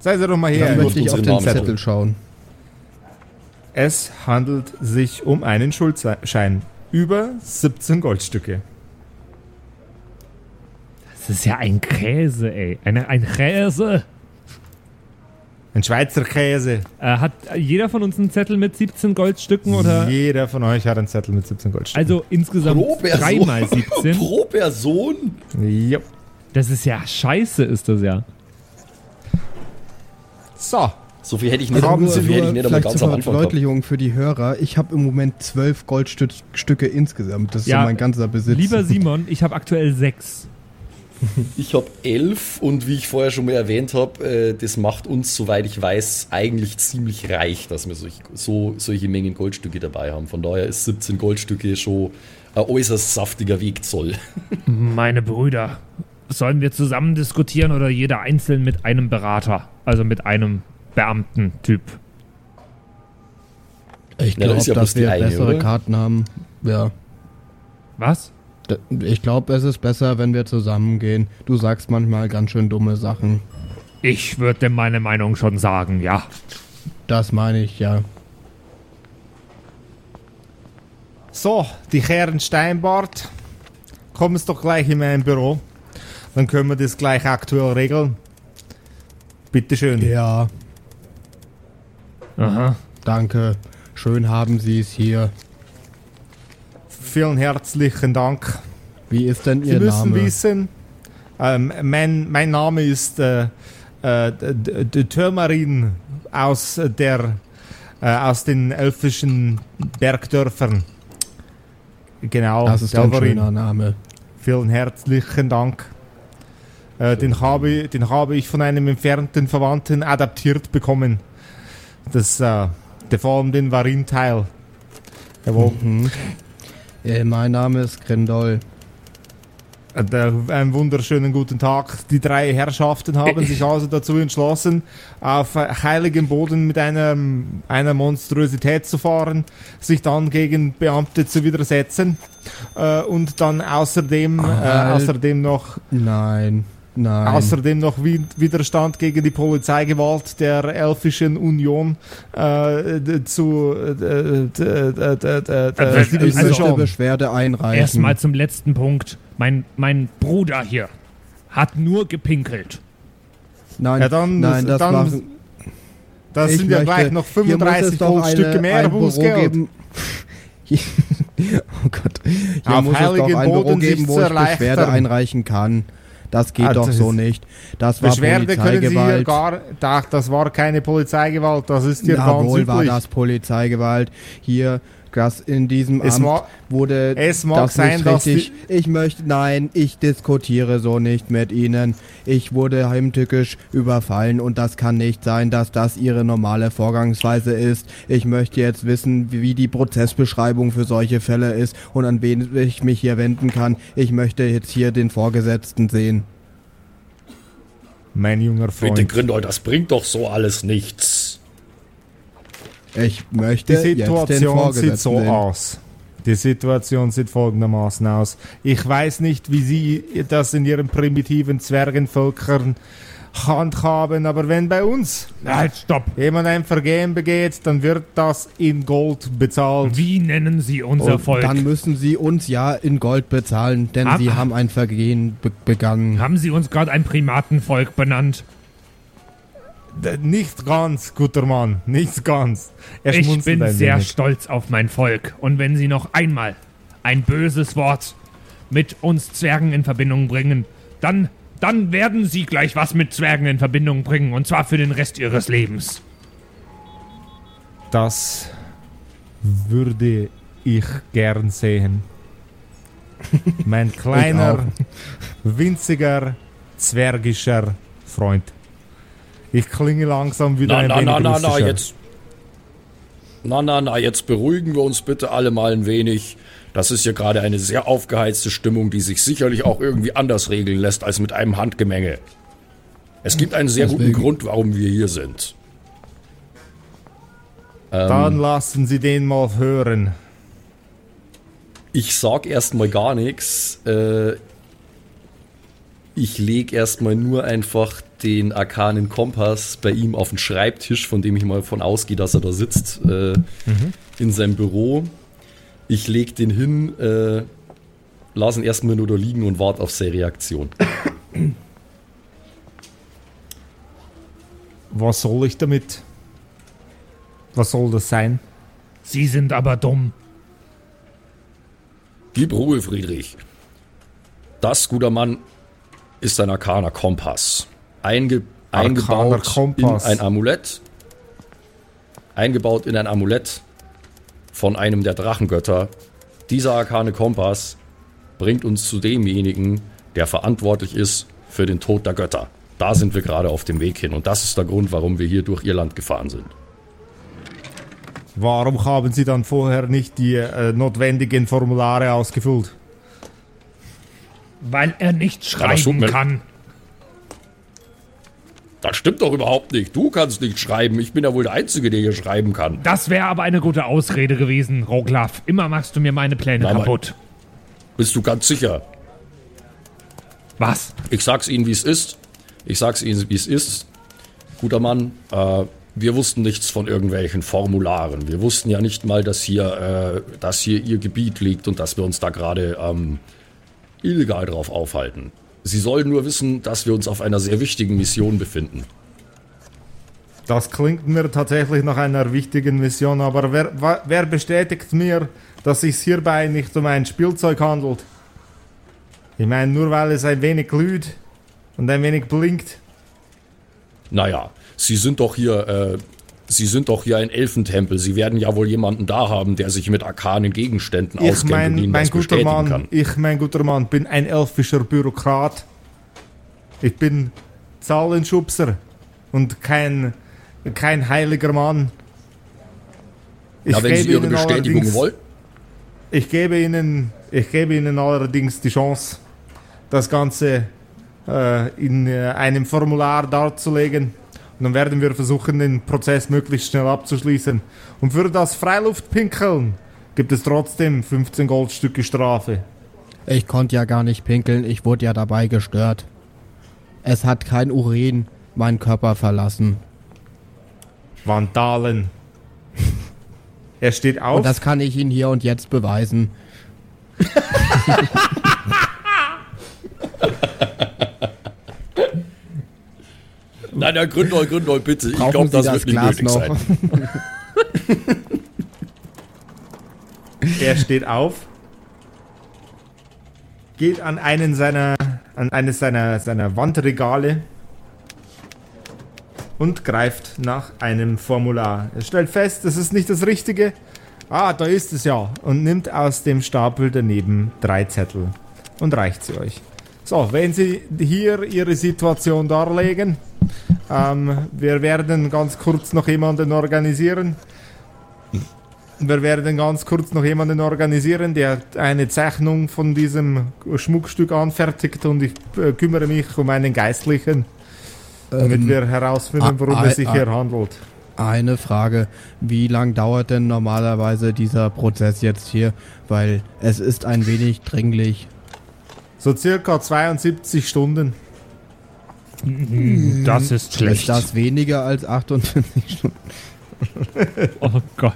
A: sei sie doch mal
C: Dann
A: her.
B: Ja,
C: möchte ich auf den Zettel
B: drin.
C: schauen.
A: Es handelt sich um einen Schuldschein. Über 17 Goldstücke.
D: Das ist ja ein Käse, ey. Eine, ein Käse.
A: Ein Schweizer Käse.
D: Äh, hat jeder von uns einen Zettel mit 17 Goldstücken oder?
A: Jeder von euch hat einen Zettel mit 17 Goldstücken.
D: Also insgesamt dreimal 17.
B: Pro Person?
A: ja.
D: Das ist ja scheiße, ist das ja.
A: So,
B: So viel hätte ich nicht,
A: Haben
B: so
A: Sie
B: viel hätte ich nicht
C: vielleicht
B: ganz
C: zur
B: am Anfang gehabt.
C: Verdeutlichung für die Hörer. Ich habe im Moment zwölf Goldstücke insgesamt. Das ist
D: Ja,
C: so mein ganzer Besitz.
D: Lieber Simon, ich habe aktuell sechs.
B: Ich habe elf und wie ich vorher schon mal erwähnt habe, äh, das macht uns, soweit ich weiß, eigentlich ziemlich reich, dass wir solch, so, solche Mengen Goldstücke dabei haben. Von daher ist 17 Goldstücke schon ein äußerst saftiger Wegzoll.
D: Meine Brüder, sollen wir zusammen diskutieren oder jeder einzeln mit einem Berater? Also mit einem Beamten-Typ.
C: Ich
B: Ja,
C: glaube,
B: ja bloß
C: dass
B: die
C: wir
B: eine,
C: bessere
B: oder?
C: Karten haben. Ja.
D: Was?
C: Ich glaube, es ist besser, wenn wir zusammengehen. Du sagst manchmal ganz schön dumme Sachen.
D: Ich würde meine Meinung schon sagen, ja.
C: Das meine ich ja.
A: so, die Herren Steinbart, kommen Sie doch gleich in mein Büro. Dann können wir das gleich aktuell regeln. Bitteschön.
C: Ja,
D: Aha.
C: danke. Schön haben Sie es hier.
A: Vielen herzlichen Dank.
C: Wie ist denn
A: Sie
C: Ihr
A: müssen
C: Name?
A: wissen, ähm, mein, mein Name ist äh, äh, Türmarin aus der äh, aus den elfischen Bergdörfern. Genau,
C: Das ist ein
A: Delverin.
C: schöner Name.
A: Vielen herzlichen Dank. Äh, den, habe, den habe ich von einem entfernten Verwandten adaptiert bekommen. Das, äh, der vor allem den Varin-Teil.
C: Mhm. Äh, mein Name ist Grindol.
A: Äh, Einen wunderschönen guten Tag. Die drei Herrschaften haben sich also dazu entschlossen, auf äh, heiligem Boden mit einer, einer Monstrosität zu fahren, sich dann gegen Beamte zu widersetzen äh, und dann außerdem, äh,
C: Halt.
A: außerdem noch
C: Nein, nein.
A: Außerdem noch Wi- Widerstand gegen die Polizeigewalt der Elfischen Union äh, zu äh,
D: Also,
C: ich möchte
A: schauen.
C: Beschwerde einreichen.
D: Erstmal zum letzten Punkt. Mein, mein Bruder hier hat nur gepinkelt.
C: Nein,
A: Ja, dann,
C: nein, das
A: dann
C: machen.
A: das
C: ich
A: sind ja
C: möchte-
A: gleich noch
C: hier muss es
A: 35
C: doch
A: Goldstücke
C: eine-
A: mehr
C: Büro
A: Bußgeld.
C: geben. oh Gott. Hier
A: Auf
C: muss es doch
A: heiligen
C: ein Büro
A: Boden sich
C: geben, wo ich Beschwerde einreichen kann. Das geht
A: Ah,
C: doch so nicht. Das war
A: Beschwerde können Sie hier
C: Polizeigewalt.
A: gar. Ach, das war keine Polizeigewalt, das ist hier ganz
C: Jawohl, war
A: üblich.
C: das Polizeigewalt. Hier, das in diesem
A: Es
C: Amt
A: mag-
C: wurde
A: es mag
C: das
A: sein,
C: nicht
A: dass
C: richtig. Ich möchte, nein, ich diskutiere so nicht mit Ihnen. Ich wurde heimtückisch überfallen und das kann nicht sein, dass das Ihre normale Vorgangsweise ist. Ich möchte jetzt wissen, wie die Prozessbeschreibung für solche Fälle ist und an wen ich mich hier wenden kann. Ich möchte jetzt hier den Vorgesetzten sehen.
A: Mein junger
B: Bitte,
A: Freund.
B: Grindol, das bringt doch so alles nichts.
C: Ich möchte
A: Die
C: jetzt den
A: Situation sieht so
C: sehen.
A: aus. Die Situation sieht folgendermaßen aus. Ich weiß nicht, wie Sie das in Ihren primitiven Zwergenvölkern handhaben, aber wenn bei uns
D: Halt, stopp.
A: jemand ein Vergehen begeht, dann wird das in Gold bezahlt.
D: Wie nennen Sie unser
C: Und
D: Volk?
C: dann müssen sie uns ja in Gold bezahlen, denn
D: Am-
C: sie haben ein Vergehen be begangen.
D: Haben Sie uns gerade ein Primatenvolk benannt?
A: Nicht ganz, guter Mann, nicht ganz. Er
D: Ich bin sehr
A: wenig.
D: stolz auf mein Volk. Und wenn Sie noch einmal ein böses Wort mit uns Zwergen in Verbindung bringen, dann, dann werden Sie gleich was mit Zwergen in Verbindung bringen. Und zwar für den Rest Ihres Lebens.
A: Das würde ich gern sehen. Mein kleiner, winziger, zwergischer Freund. Ich klinge langsam wieder
B: Na,
A: ein
B: na,
A: wenig
B: na, na, na, jetzt. Na, na, na, jetzt beruhigen wir uns bitte alle mal ein wenig. Das ist ja gerade eine sehr aufgeheizte Stimmung, die sich sicherlich auch irgendwie anders regeln lässt als mit einem Handgemenge. Es gibt einen sehr guten
C: Deswegen-
B: Grund, warum wir hier sind.
A: Dann lassen Sie den mal hören.
B: Ich sag erstmal gar nichts. Äh, ich leg erstmal nur einfach den arkanen Kompass bei ihm auf den Schreibtisch, von dem ich mal von ausgehe, dass er da sitzt, äh, in seinem Büro. Ich leg den hin, äh, lass ihn erstmal nur da liegen und warte auf seine Reaktion.
A: Was soll ich damit? Was soll das sein?
D: Sie sind aber dumm.
B: Gib Ruhe, Friedrich. Das, guter Mann, ist ein arkaner Kompass. Einge
A: Arkaner
B: eingebaut
A: Kompass.
B: in ein Amulett. Eingebaut in ein Amulett von einem der Drachengötter. Dieser arkane Kompass bringt uns zu demjenigen, der verantwortlich ist für den Tod der Götter. Da sind wir gerade auf dem Weg hin. Und das ist der Grund, warum wir hier durch ihr Land gefahren sind.
A: Warum haben Sie dann vorher nicht die äh, notwendigen Formulare ausgefüllt?
D: Weil er nicht
B: Ja,
D: schreiben
B: mir-
D: kann.
B: Das stimmt doch überhaupt nicht. Du kannst nicht schreiben. Ich bin ja wohl der Einzige, der hier schreiben kann.
D: Das wäre aber eine gute Ausrede gewesen, Roglaf. Immer machst du mir meine Pläne
B: Na,
D: kaputt.
B: Bist du ganz sicher?
D: Was?
B: Ich sag's Ihnen, wie es ist. Ich sag's Ihnen, wie es ist. Guter Mann, äh, wir wussten nichts von irgendwelchen Formularen. Wir wussten ja nicht mal, dass hier, äh, dass hier Ihr Gebiet liegt und dass wir uns da gerade ähm, illegal drauf aufhalten. Sie sollen nur wissen, dass wir uns auf einer sehr wichtigen Mission befinden.
A: Das klingt mir tatsächlich nach einer wichtigen Mission, aber wer, wer bestätigt mir, dass es hierbei nicht um ein Spielzeug handelt? Ich meine, nur weil es ein wenig glüht und ein wenig blinkt.
B: Naja, Sie sind doch hier, äh, Sie sind doch hier ein Elfentempel. Sie werden ja wohl jemanden da haben, der sich mit arkanen Gegenständen
A: Ich
B: auskennt und
A: mein,
B: Ihnen
A: mein
B: das
A: guter Mann,
B: kann.
A: ich mein guter Mann, bin ein elfischer Bürokrat. Ich bin Zahlenschubser und kein, kein heiliger Mann. Ich
B: Ja, wenn Sie
A: gebe
B: Ihre
A: Ihnen
B: Bestätigung
A: allerdings-
B: wollen.
A: Ich gebe Ihnen, ich gebe Ihnen allerdings die Chance, das Ganze äh, in äh, einem Formular darzulegen. Dann werden wir versuchen, den Prozess möglichst schnell abzuschließen. Und für das Freiluftpinkeln gibt es trotzdem 15 Goldstücke Strafe.
C: Ich konnte ja gar nicht pinkeln, ich wurde ja dabei gestört. Es hat kein Urin meinen Körper verlassen.
A: Vandalen. Er steht auf.
C: Und das kann ich Ihnen hier und jetzt beweisen.
B: Nein, nein, Gründol, Gründol, bitte. Ich
C: Brauchen
B: glaube,
C: Sie
B: das,
C: das
B: wird nicht
C: Glas
B: nötig
C: noch?
B: sein.
A: Er steht auf, geht an einen seiner, an eines seiner, seiner Wandregale und greift nach einem Formular. Er stellt fest, das ist nicht das Richtige. Ah, da ist es ja. Und nimmt aus dem Stapel daneben drei Zettel und reicht sie euch. So, wenn Sie hier Ihre Situation darlegen, ähm, wir werden ganz kurz noch jemanden organisieren. Wir werden ganz kurz noch jemanden organisieren, der eine Zeichnung von diesem Schmuckstück anfertigt und ich äh, kümmere mich um einen Geistlichen, damit
C: Ähm,
A: wir herausfinden, worum
C: ah,
A: es sich hier handelt.
C: Eine Frage, wie lang dauert denn normalerweise dieser Prozess jetzt hier? Weil es ist ein wenig dringlich.
A: So circa 72 Stunden.
D: Das ist schlecht.
C: Ist das weniger als 48 Stunden?
D: Oh Gott.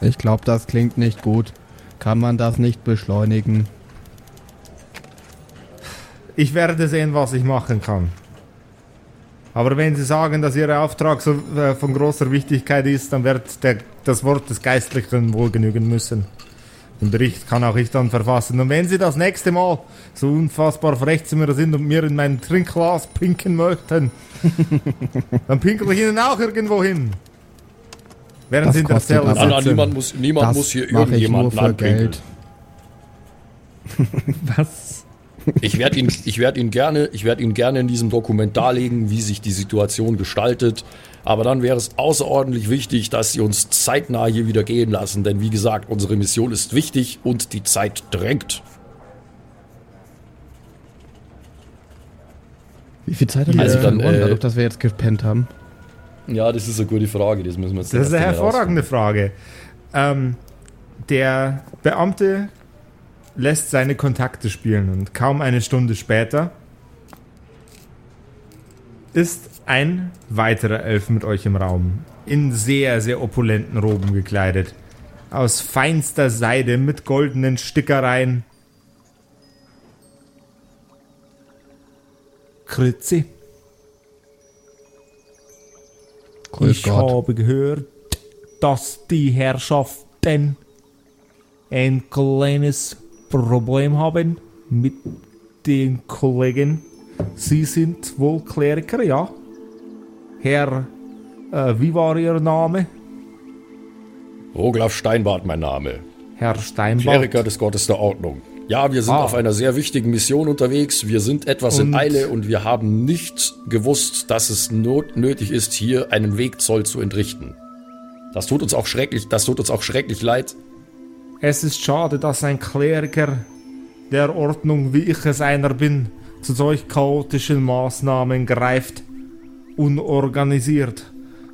C: Ich glaube, das klingt nicht gut. Kann man das nicht beschleunigen?
A: Ich werde sehen, was ich machen kann. Aber wenn Sie sagen, dass Ihr Auftrag so äh, von großer Wichtigkeit ist, dann wird der, das Wort des Geistlichen wohl genügen müssen. Den Bericht kann auch ich dann verfassen. Und wenn Sie das nächste Mal so unfassbar frech zu mir sind und mir in mein Trinkglas pinken möchten, dann pinkel ich Ihnen auch irgendwo hin. Während
C: Das
A: Sie in der Zelle
C: aber-
B: Nein, nein,
A: sitzen.
B: niemand muss, niemand
C: das
B: muss hier
C: mache ich nur
B: irgendjemanden anpinkeln.
C: Geld.
D: Was?
B: Ich werde ihn, ich werde ihn gerne, ich werde ihn gerne in diesem Dokument darlegen, wie sich die Situation gestaltet. Aber dann wäre es außerordentlich wichtig, dass Sie uns zeitnah hier wieder gehen lassen, denn wie gesagt, unsere Mission ist wichtig und die Zeit drängt.
C: Wie viel Zeit haben wir
B: Also
C: jetzt
B: dann,
C: verloren,
B: äh,
C: dadurch, dass wir jetzt gepennt haben?
B: Ja, das ist eine gute Frage. Das müssen wir jetzt
A: Das ist eine hervorragende Frage. Ähm, der Beamte lässt seine Kontakte spielen und kaum eine Stunde später ist ein weiterer Elf mit euch im Raum. In sehr, sehr opulenten Roben gekleidet. Aus feinster Seide mit goldenen Stickereien. Grüezi.
C: Grüß
A: ich
C: Gott.
A: habe gehört, dass die Herrschaften ein kleines Problem haben mit den Kollegen. Sie sind wohl Kleriker, ja? Herr, äh, wie war Ihr Name?
B: Roglaf Steinbart, mein Name.
A: Herr Steinbach.
B: Kleriker des Gottes der Ordnung. Ja, wir sind
A: Ah.
B: auf einer sehr wichtigen Mission unterwegs. Wir sind etwas in
A: Und-
B: Eile und wir haben nicht gewusst, dass es not nötig ist, hier einen Wegzoll zu entrichten. Das tut uns auch schrecklich, das tut uns auch schrecklich leid.
A: Es ist schade, dass ein Kleriker der Ordnung, wie ich es einer bin, zu solch chaotischen Maßnahmen greift. Unorganisiert.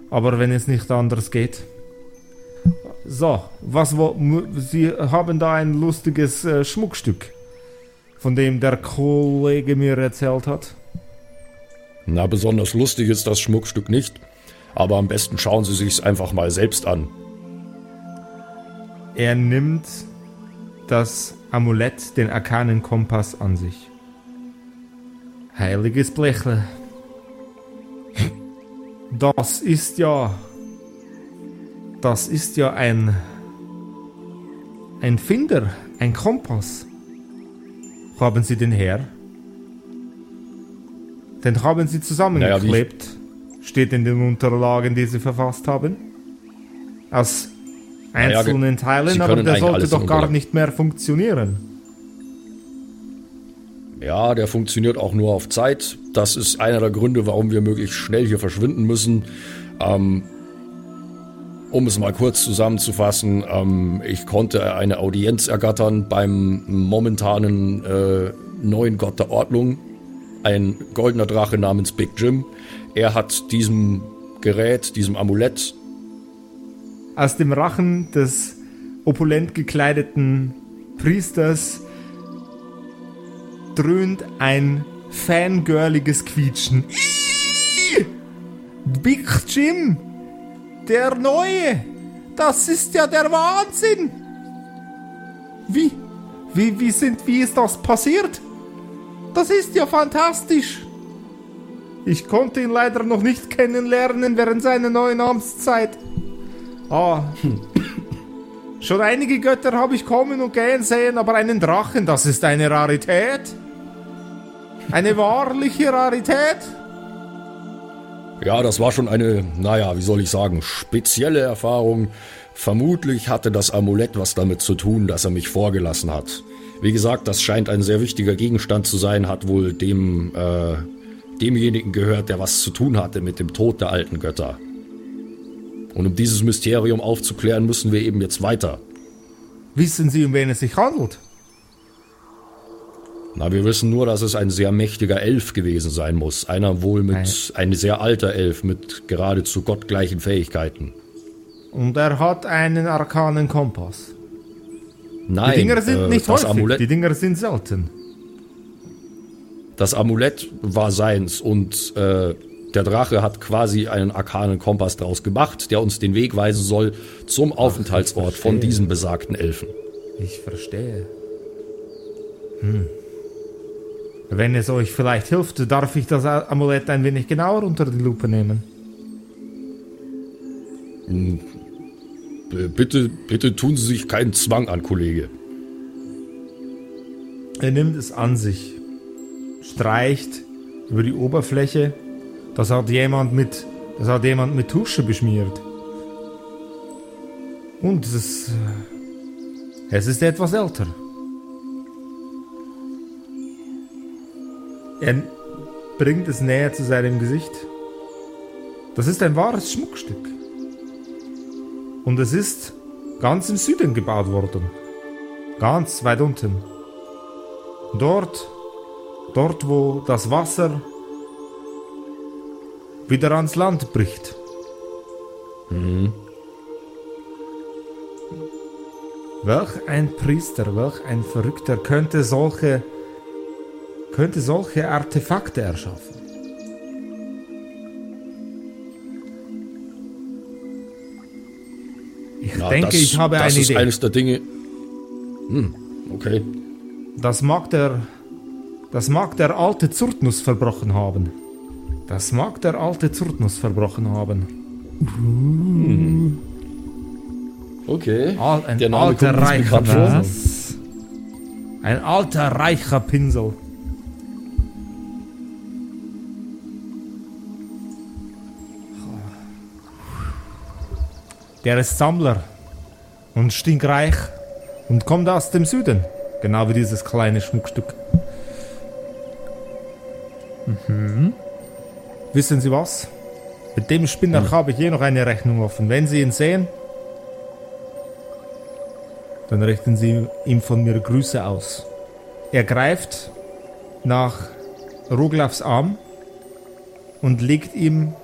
A: Aber wenn es nicht anders geht. So, was wo, Sie haben da ein lustiges äh, Schmuckstück, von dem der Kollege mir erzählt hat.
B: Na, besonders lustig ist das Schmuckstück nicht, aber am besten schauen Sie sich's einfach mal selbst an.
A: Er nimmt das Amulett, den arkanen Kompass an sich. Heiliges Blechle. Das ist ja. Das ist ja ein. Ein Finder, ein Kompass. Haben Sie den her? Den haben Sie zusammengeklebt. Steht in den Unterlagen, die Sie verfasst haben. Aus Einzelnen Teilen,
B: Sie
A: aber der sollte doch gar nicht mehr funktionieren.
B: Ja, der funktioniert auch nur auf Zeit. Das ist einer der Gründe, warum wir möglichst schnell hier verschwinden müssen. Ähm, um es mal kurz zusammenzufassen, ähm, ich konnte eine Audienz ergattern beim momentanen äh, neuen Gott der Ordnung, ein goldener Drache namens Big Jim. Er hat diesem Gerät, diesem Amulett,
A: Aus dem Rachen des opulent gekleideten Priesters dröhnt ein fangirliges Quietschen. Big Jim, der Neue, das ist ja der Wahnsinn. Wie, wie, wie sind, wie ist das passiert? Das ist ja fantastisch. Ich konnte ihn leider noch nicht kennenlernen während seiner neuen Amtszeit. Ah. Schon einige Götter habe ich kommen und gehen sehen, aber einen Drachen, das ist eine Rarität. Eine wahrliche Rarität.
B: Ja, das war schon eine, naja, wie soll ich sagen, spezielle Erfahrung. Vermutlich hatte das Amulett was damit zu tun, dass er mich vorgelassen hat. Wie gesagt, das scheint ein sehr wichtiger Gegenstand zu sein, hat wohl dem, äh, demjenigen gehört, der was zu tun hatte mit dem Tod der alten Götter. Und um dieses Mysterium aufzuklären, müssen wir eben jetzt weiter.
A: Wissen Sie, um wen es sich handelt?
B: Na, wir wissen nur, dass es ein sehr mächtiger Elf gewesen sein muss. Einer wohl mit, ein sehr alter Elf mit geradezu gottgleichen Fähigkeiten.
A: Und er hat einen arkanen Kompass.
B: Nein,
A: Die Dinger sind
B: äh,
A: nicht häufig,
B: Amulett,
A: die Dinger sind selten.
B: Das Amulett war seins und äh, der Drache hat quasi einen arkanen Kompass draus gemacht, der uns den Weg weisen soll zum Aufenthaltsort von
A: verstehe.
B: diesen besagten Elfen.
A: Ich verstehe. Hm. Wenn es euch vielleicht hilft, darf ich das Amulett ein wenig genauer unter die Lupe nehmen.
B: B- Bitte, bitte tun Sie sich keinen Zwang an, Kollege.
A: Er nimmt es an sich, streicht über die Oberfläche. Das hat jemand mit, das hat jemand mit Tusche beschmiert. Und es, äh, es ist etwas älter. Er bringt es näher zu seinem Gesicht. Das ist ein wahres Schmuckstück. Und es ist ganz im Süden gebaut worden. Ganz weit unten. Dort, dort wo das Wasser wieder ans Land bricht. Welch ein Priester, welch ein Verrückter könnte solche, könnte solche Artefakte erschaffen? Ich
B: Ja,
A: denke,
B: das,
A: ich habe
B: das
A: eine
B: ist
A: Idee.
B: eines der Dinge. Hm, okay.
A: Das mag der, das mag der alte Zurtnus verbrochen haben. Das mag der alte Zurtnus verbrochen haben.
B: Okay.
A: Al- ein
B: Der Name
A: alter reicher. Pinsel. Ein alter reicher Pinsel. Der ist Sammler und stinkreich und kommt aus dem Süden, genau wie dieses kleine Schmuckstück. Wissen Sie was? Mit dem Spinner habe ich hier noch eine Rechnung offen. Wenn Sie ihn sehen, dann richten Sie ihm von mir Grüße aus. Er greift nach Roglavs Arm und legt ihm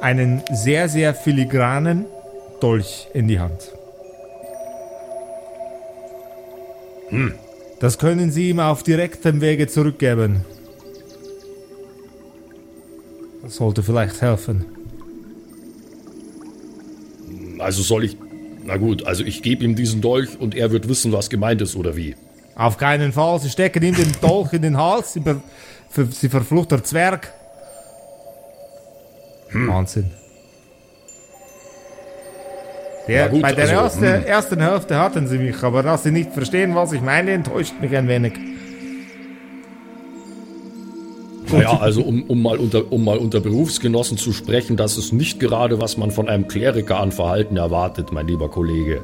A: einen sehr, sehr filigranen Dolch in die Hand. Das können Sie ihm auf direktem Wege zurückgeben. Das sollte vielleicht helfen.
B: Also soll ich. Na gut, also ich gebe ihm diesen Dolch und er wird wissen, was gemeint ist, oder wie?
A: Auf keinen Fall. Sie stecken ihm den Dolch in den Hals. Sie, ver sie verfluchter Zwerg. Wahnsinn. Der,
B: gut,
A: bei der
B: also,
A: erste,
B: hm.
A: ersten Hälfte hatten sie mich, aber dass sie nicht verstehen, was ich meine, enttäuscht mich ein wenig.
B: Naja, also um, um, mal unter, um mal unter Berufsgenossen zu sprechen, das ist nicht gerade, was man von einem Kleriker an Verhalten erwartet, mein lieber Kollege.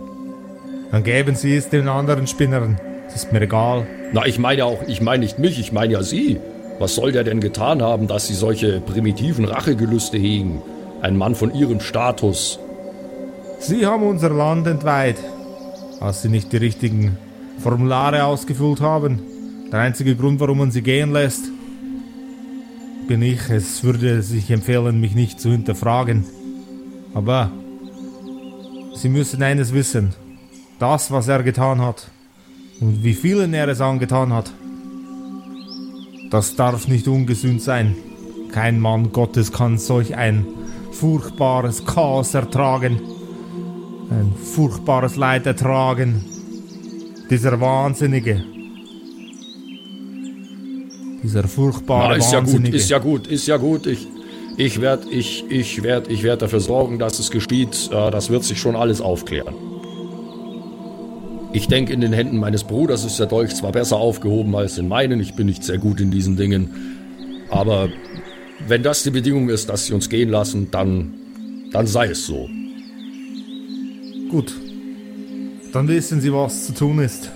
A: Dann geben sie es den anderen Spinnern. Das ist mir egal.
B: Na, ich meine ja auch, ich meine nicht mich, ich meine ja Sie. Was soll der denn getan haben, dass Sie solche primitiven Rachegelüste hegen? Ein Mann von Ihrem Status.
A: Sie haben unser Land entweiht, als sie nicht die richtigen Formulare ausgefüllt haben. Der einzige Grund, warum man sie gehen lässt, bin ich. Es würde sich empfehlen, mich nicht zu hinterfragen. Aber Sie müssen eines wissen. Das, was er getan hat und wie vielen er es angetan hat, das darf nicht ungesühnt sein. Kein Mann Gottes kann solch ein furchtbares Chaos ertragen ein furchtbares Leid ertragen. Dieser Wahnsinnige. Dieser furchtbare
B: Na, ist ja gut, ist ja gut, ist ja gut. Ich, ich werde ich, ich werd, ich werd dafür sorgen, dass es geschieht. Äh, Das wird sich schon alles aufklären. Ich denke, in den Händen meines Bruders ist der Dolch zwar besser aufgehoben als in meinen. Ich bin nicht sehr gut in diesen Dingen. Aber wenn das die Bedingung ist, dass sie uns gehen lassen, dann, dann sei es so.
A: Gut. Dann wissen Sie, was zu tun ist.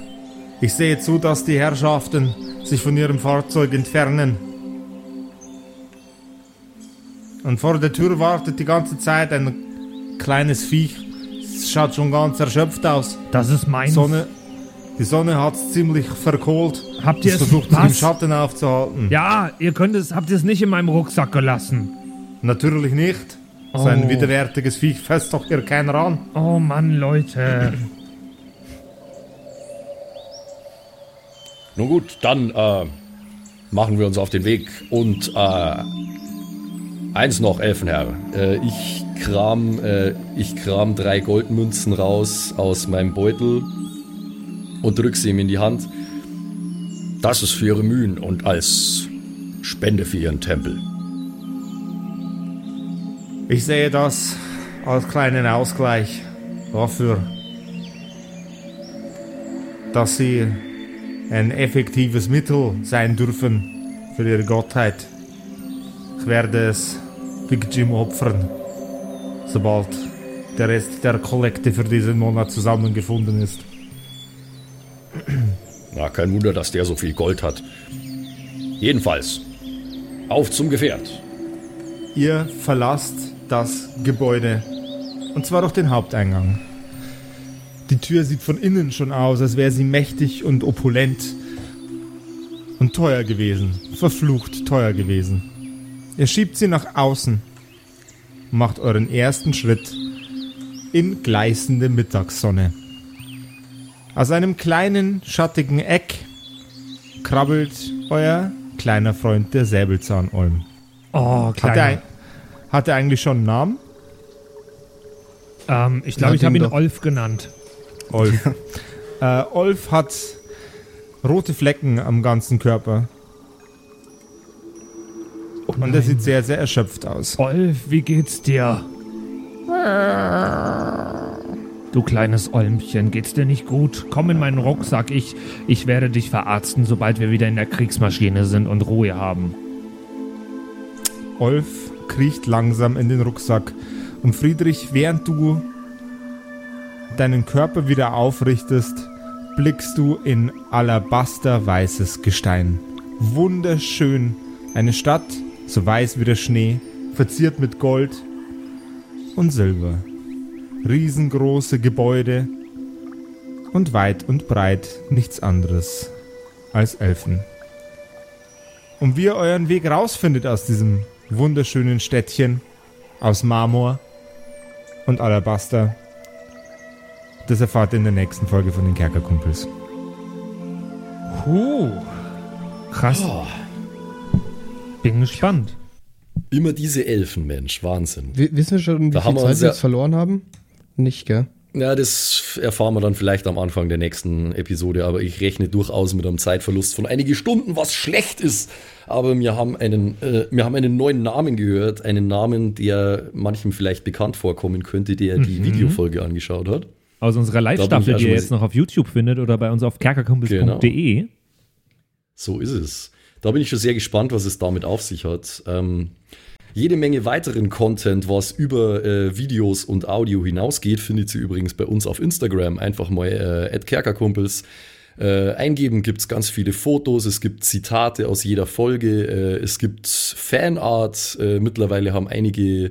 A: Ich sehe zu, dass die Herrschaften sich von ihrem Fahrzeug entfernen. Und vor der Tür wartet die ganze Zeit ein kleines Viech. Es schaut schon ganz erschöpft aus.
D: Das ist mein.
A: Sonne, die Sonne hat es ziemlich verkohlt.
D: Habt ihr
A: es
D: es-
A: versucht, sich im? Schatten aufzuhalten.
D: Ja, ihr könnt es, habt ihr es nicht in meinem Rucksack gelassen.
A: Natürlich nicht. So ein
D: Oh.
A: widerwärtiges Viech fasst doch hier keiner an.
D: Oh Mann, Leute.
B: Nun gut, dann äh, machen wir uns auf den Weg. Und äh, eins noch, Elfenherr. Äh, ich, kram, äh, ich kram drei Goldmünzen raus aus meinem Beutel und drück sie ihm in die Hand. Das ist für Ihre Mühen und als Spende für Ihren Tempel.
A: Ich sehe das als kleinen Ausgleich dafür, dass sie ein effektives Mittel sein dürfen für ihre Gottheit. Ich werde es Big Jim opfern, sobald der Rest der Kollekte für diesen Monat zusammengefunden ist.
B: Na, kein Wunder, dass der so viel Gold hat. Jedenfalls, auf zum Gefährt.
A: Ihr verlasst das Gebäude. Und zwar durch den Haupteingang. Die Tür sieht von innen schon aus, als wäre sie mächtig und opulent. Und teuer gewesen. Verflucht teuer gewesen. Ihr schiebt sie nach außen. macht euren ersten Schritt in gleißende Mittagssonne. Aus einem kleinen, schattigen Eck krabbelt euer kleiner Freund der Säbelzahnolm.
D: Oh,
A: Hat er,
D: kleiner.
A: hat er eigentlich schon einen Namen?
D: Ähm, ich glaube, ich habe ihn. Olf genannt.
A: Olf. äh, Olf hat rote Flecken am ganzen Körper. Und er sieht sehr, sehr erschöpft aus.
D: Olf, wie geht's dir? Du kleines Olmchen, geht's dir nicht gut? Komm in meinen Rucksack, ich, ich werde dich verarzten, sobald wir wieder in der Kriegsmaschine sind und Ruhe haben.
A: Olf kriecht langsam in den Rucksack. Und Friedrich, während du deinen Körper wieder aufrichtest, blickst du in alabasterweißes Gestein. Wunderschön. Eine Stadt, so weiß wie der Schnee, verziert mit Gold und Silber. Riesengroße Gebäude und weit und breit nichts anderes als Elfen. Und wie ihr euren Weg rausfindet aus diesem wunderschönen Städtchen aus Marmor und Alabaster, das erfahrt ihr in der nächsten Folge von den Kerkerkumpels.
D: Puh. Krass. Bin gespannt.
B: Immer diese Elfen, Mensch, Wahnsinn.
C: W wissen wir schon, wie
B: Da
C: viel Zeit wir jetzt verloren haben? Nicht, gell?
B: Ja, das erfahren wir dann vielleicht am Anfang der nächsten Episode, aber ich rechne durchaus mit einem Zeitverlust von einige Stunden, was schlecht ist. Aber wir haben einen, äh, wir haben einen neuen Namen gehört, einen Namen, der manchem vielleicht bekannt vorkommen könnte, der die Videofolge angeschaut hat.
D: Aus unserer Live-Staffel, die ihr
B: schon
D: jetzt noch auf YouTube findet oder bei uns auf kerkerkumpels.de.
B: So ist es. Da bin ich schon sehr gespannt, was es damit auf sich hat. Ähm, jede Menge weiteren Content, was über äh, Videos und Audio hinausgeht, findet ihr übrigens bei uns auf Instagram. Einfach mal äh, @kerkerkumpels äh, eingeben. Gibt es ganz viele Fotos, es gibt Zitate aus jeder Folge, äh, es gibt Fanart. Äh, mittlerweile haben einige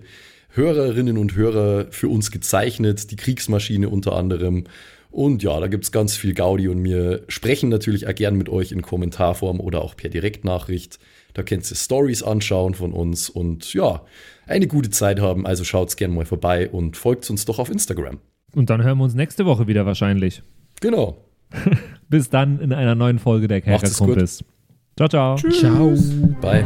B: Hörerinnen und Hörer für uns gezeichnet, die Kriegsmaschine unter anderem. Und ja, da gibt es ganz viel Gaudi und wir sprechen natürlich auch gern mit euch in Kommentarform oder auch per Direktnachricht. Da könnt ihr Stories anschauen von uns und ja, eine gute Zeit haben. Also schaut's gern mal vorbei und folgt uns doch auf Instagram.
D: Und dann hören wir uns nächste Woche wieder wahrscheinlich.
B: Genau.
D: Bis dann in einer neuen Folge der. Kerkerkumpels. Ciao, ciao.
C: Ciao.
B: Bye.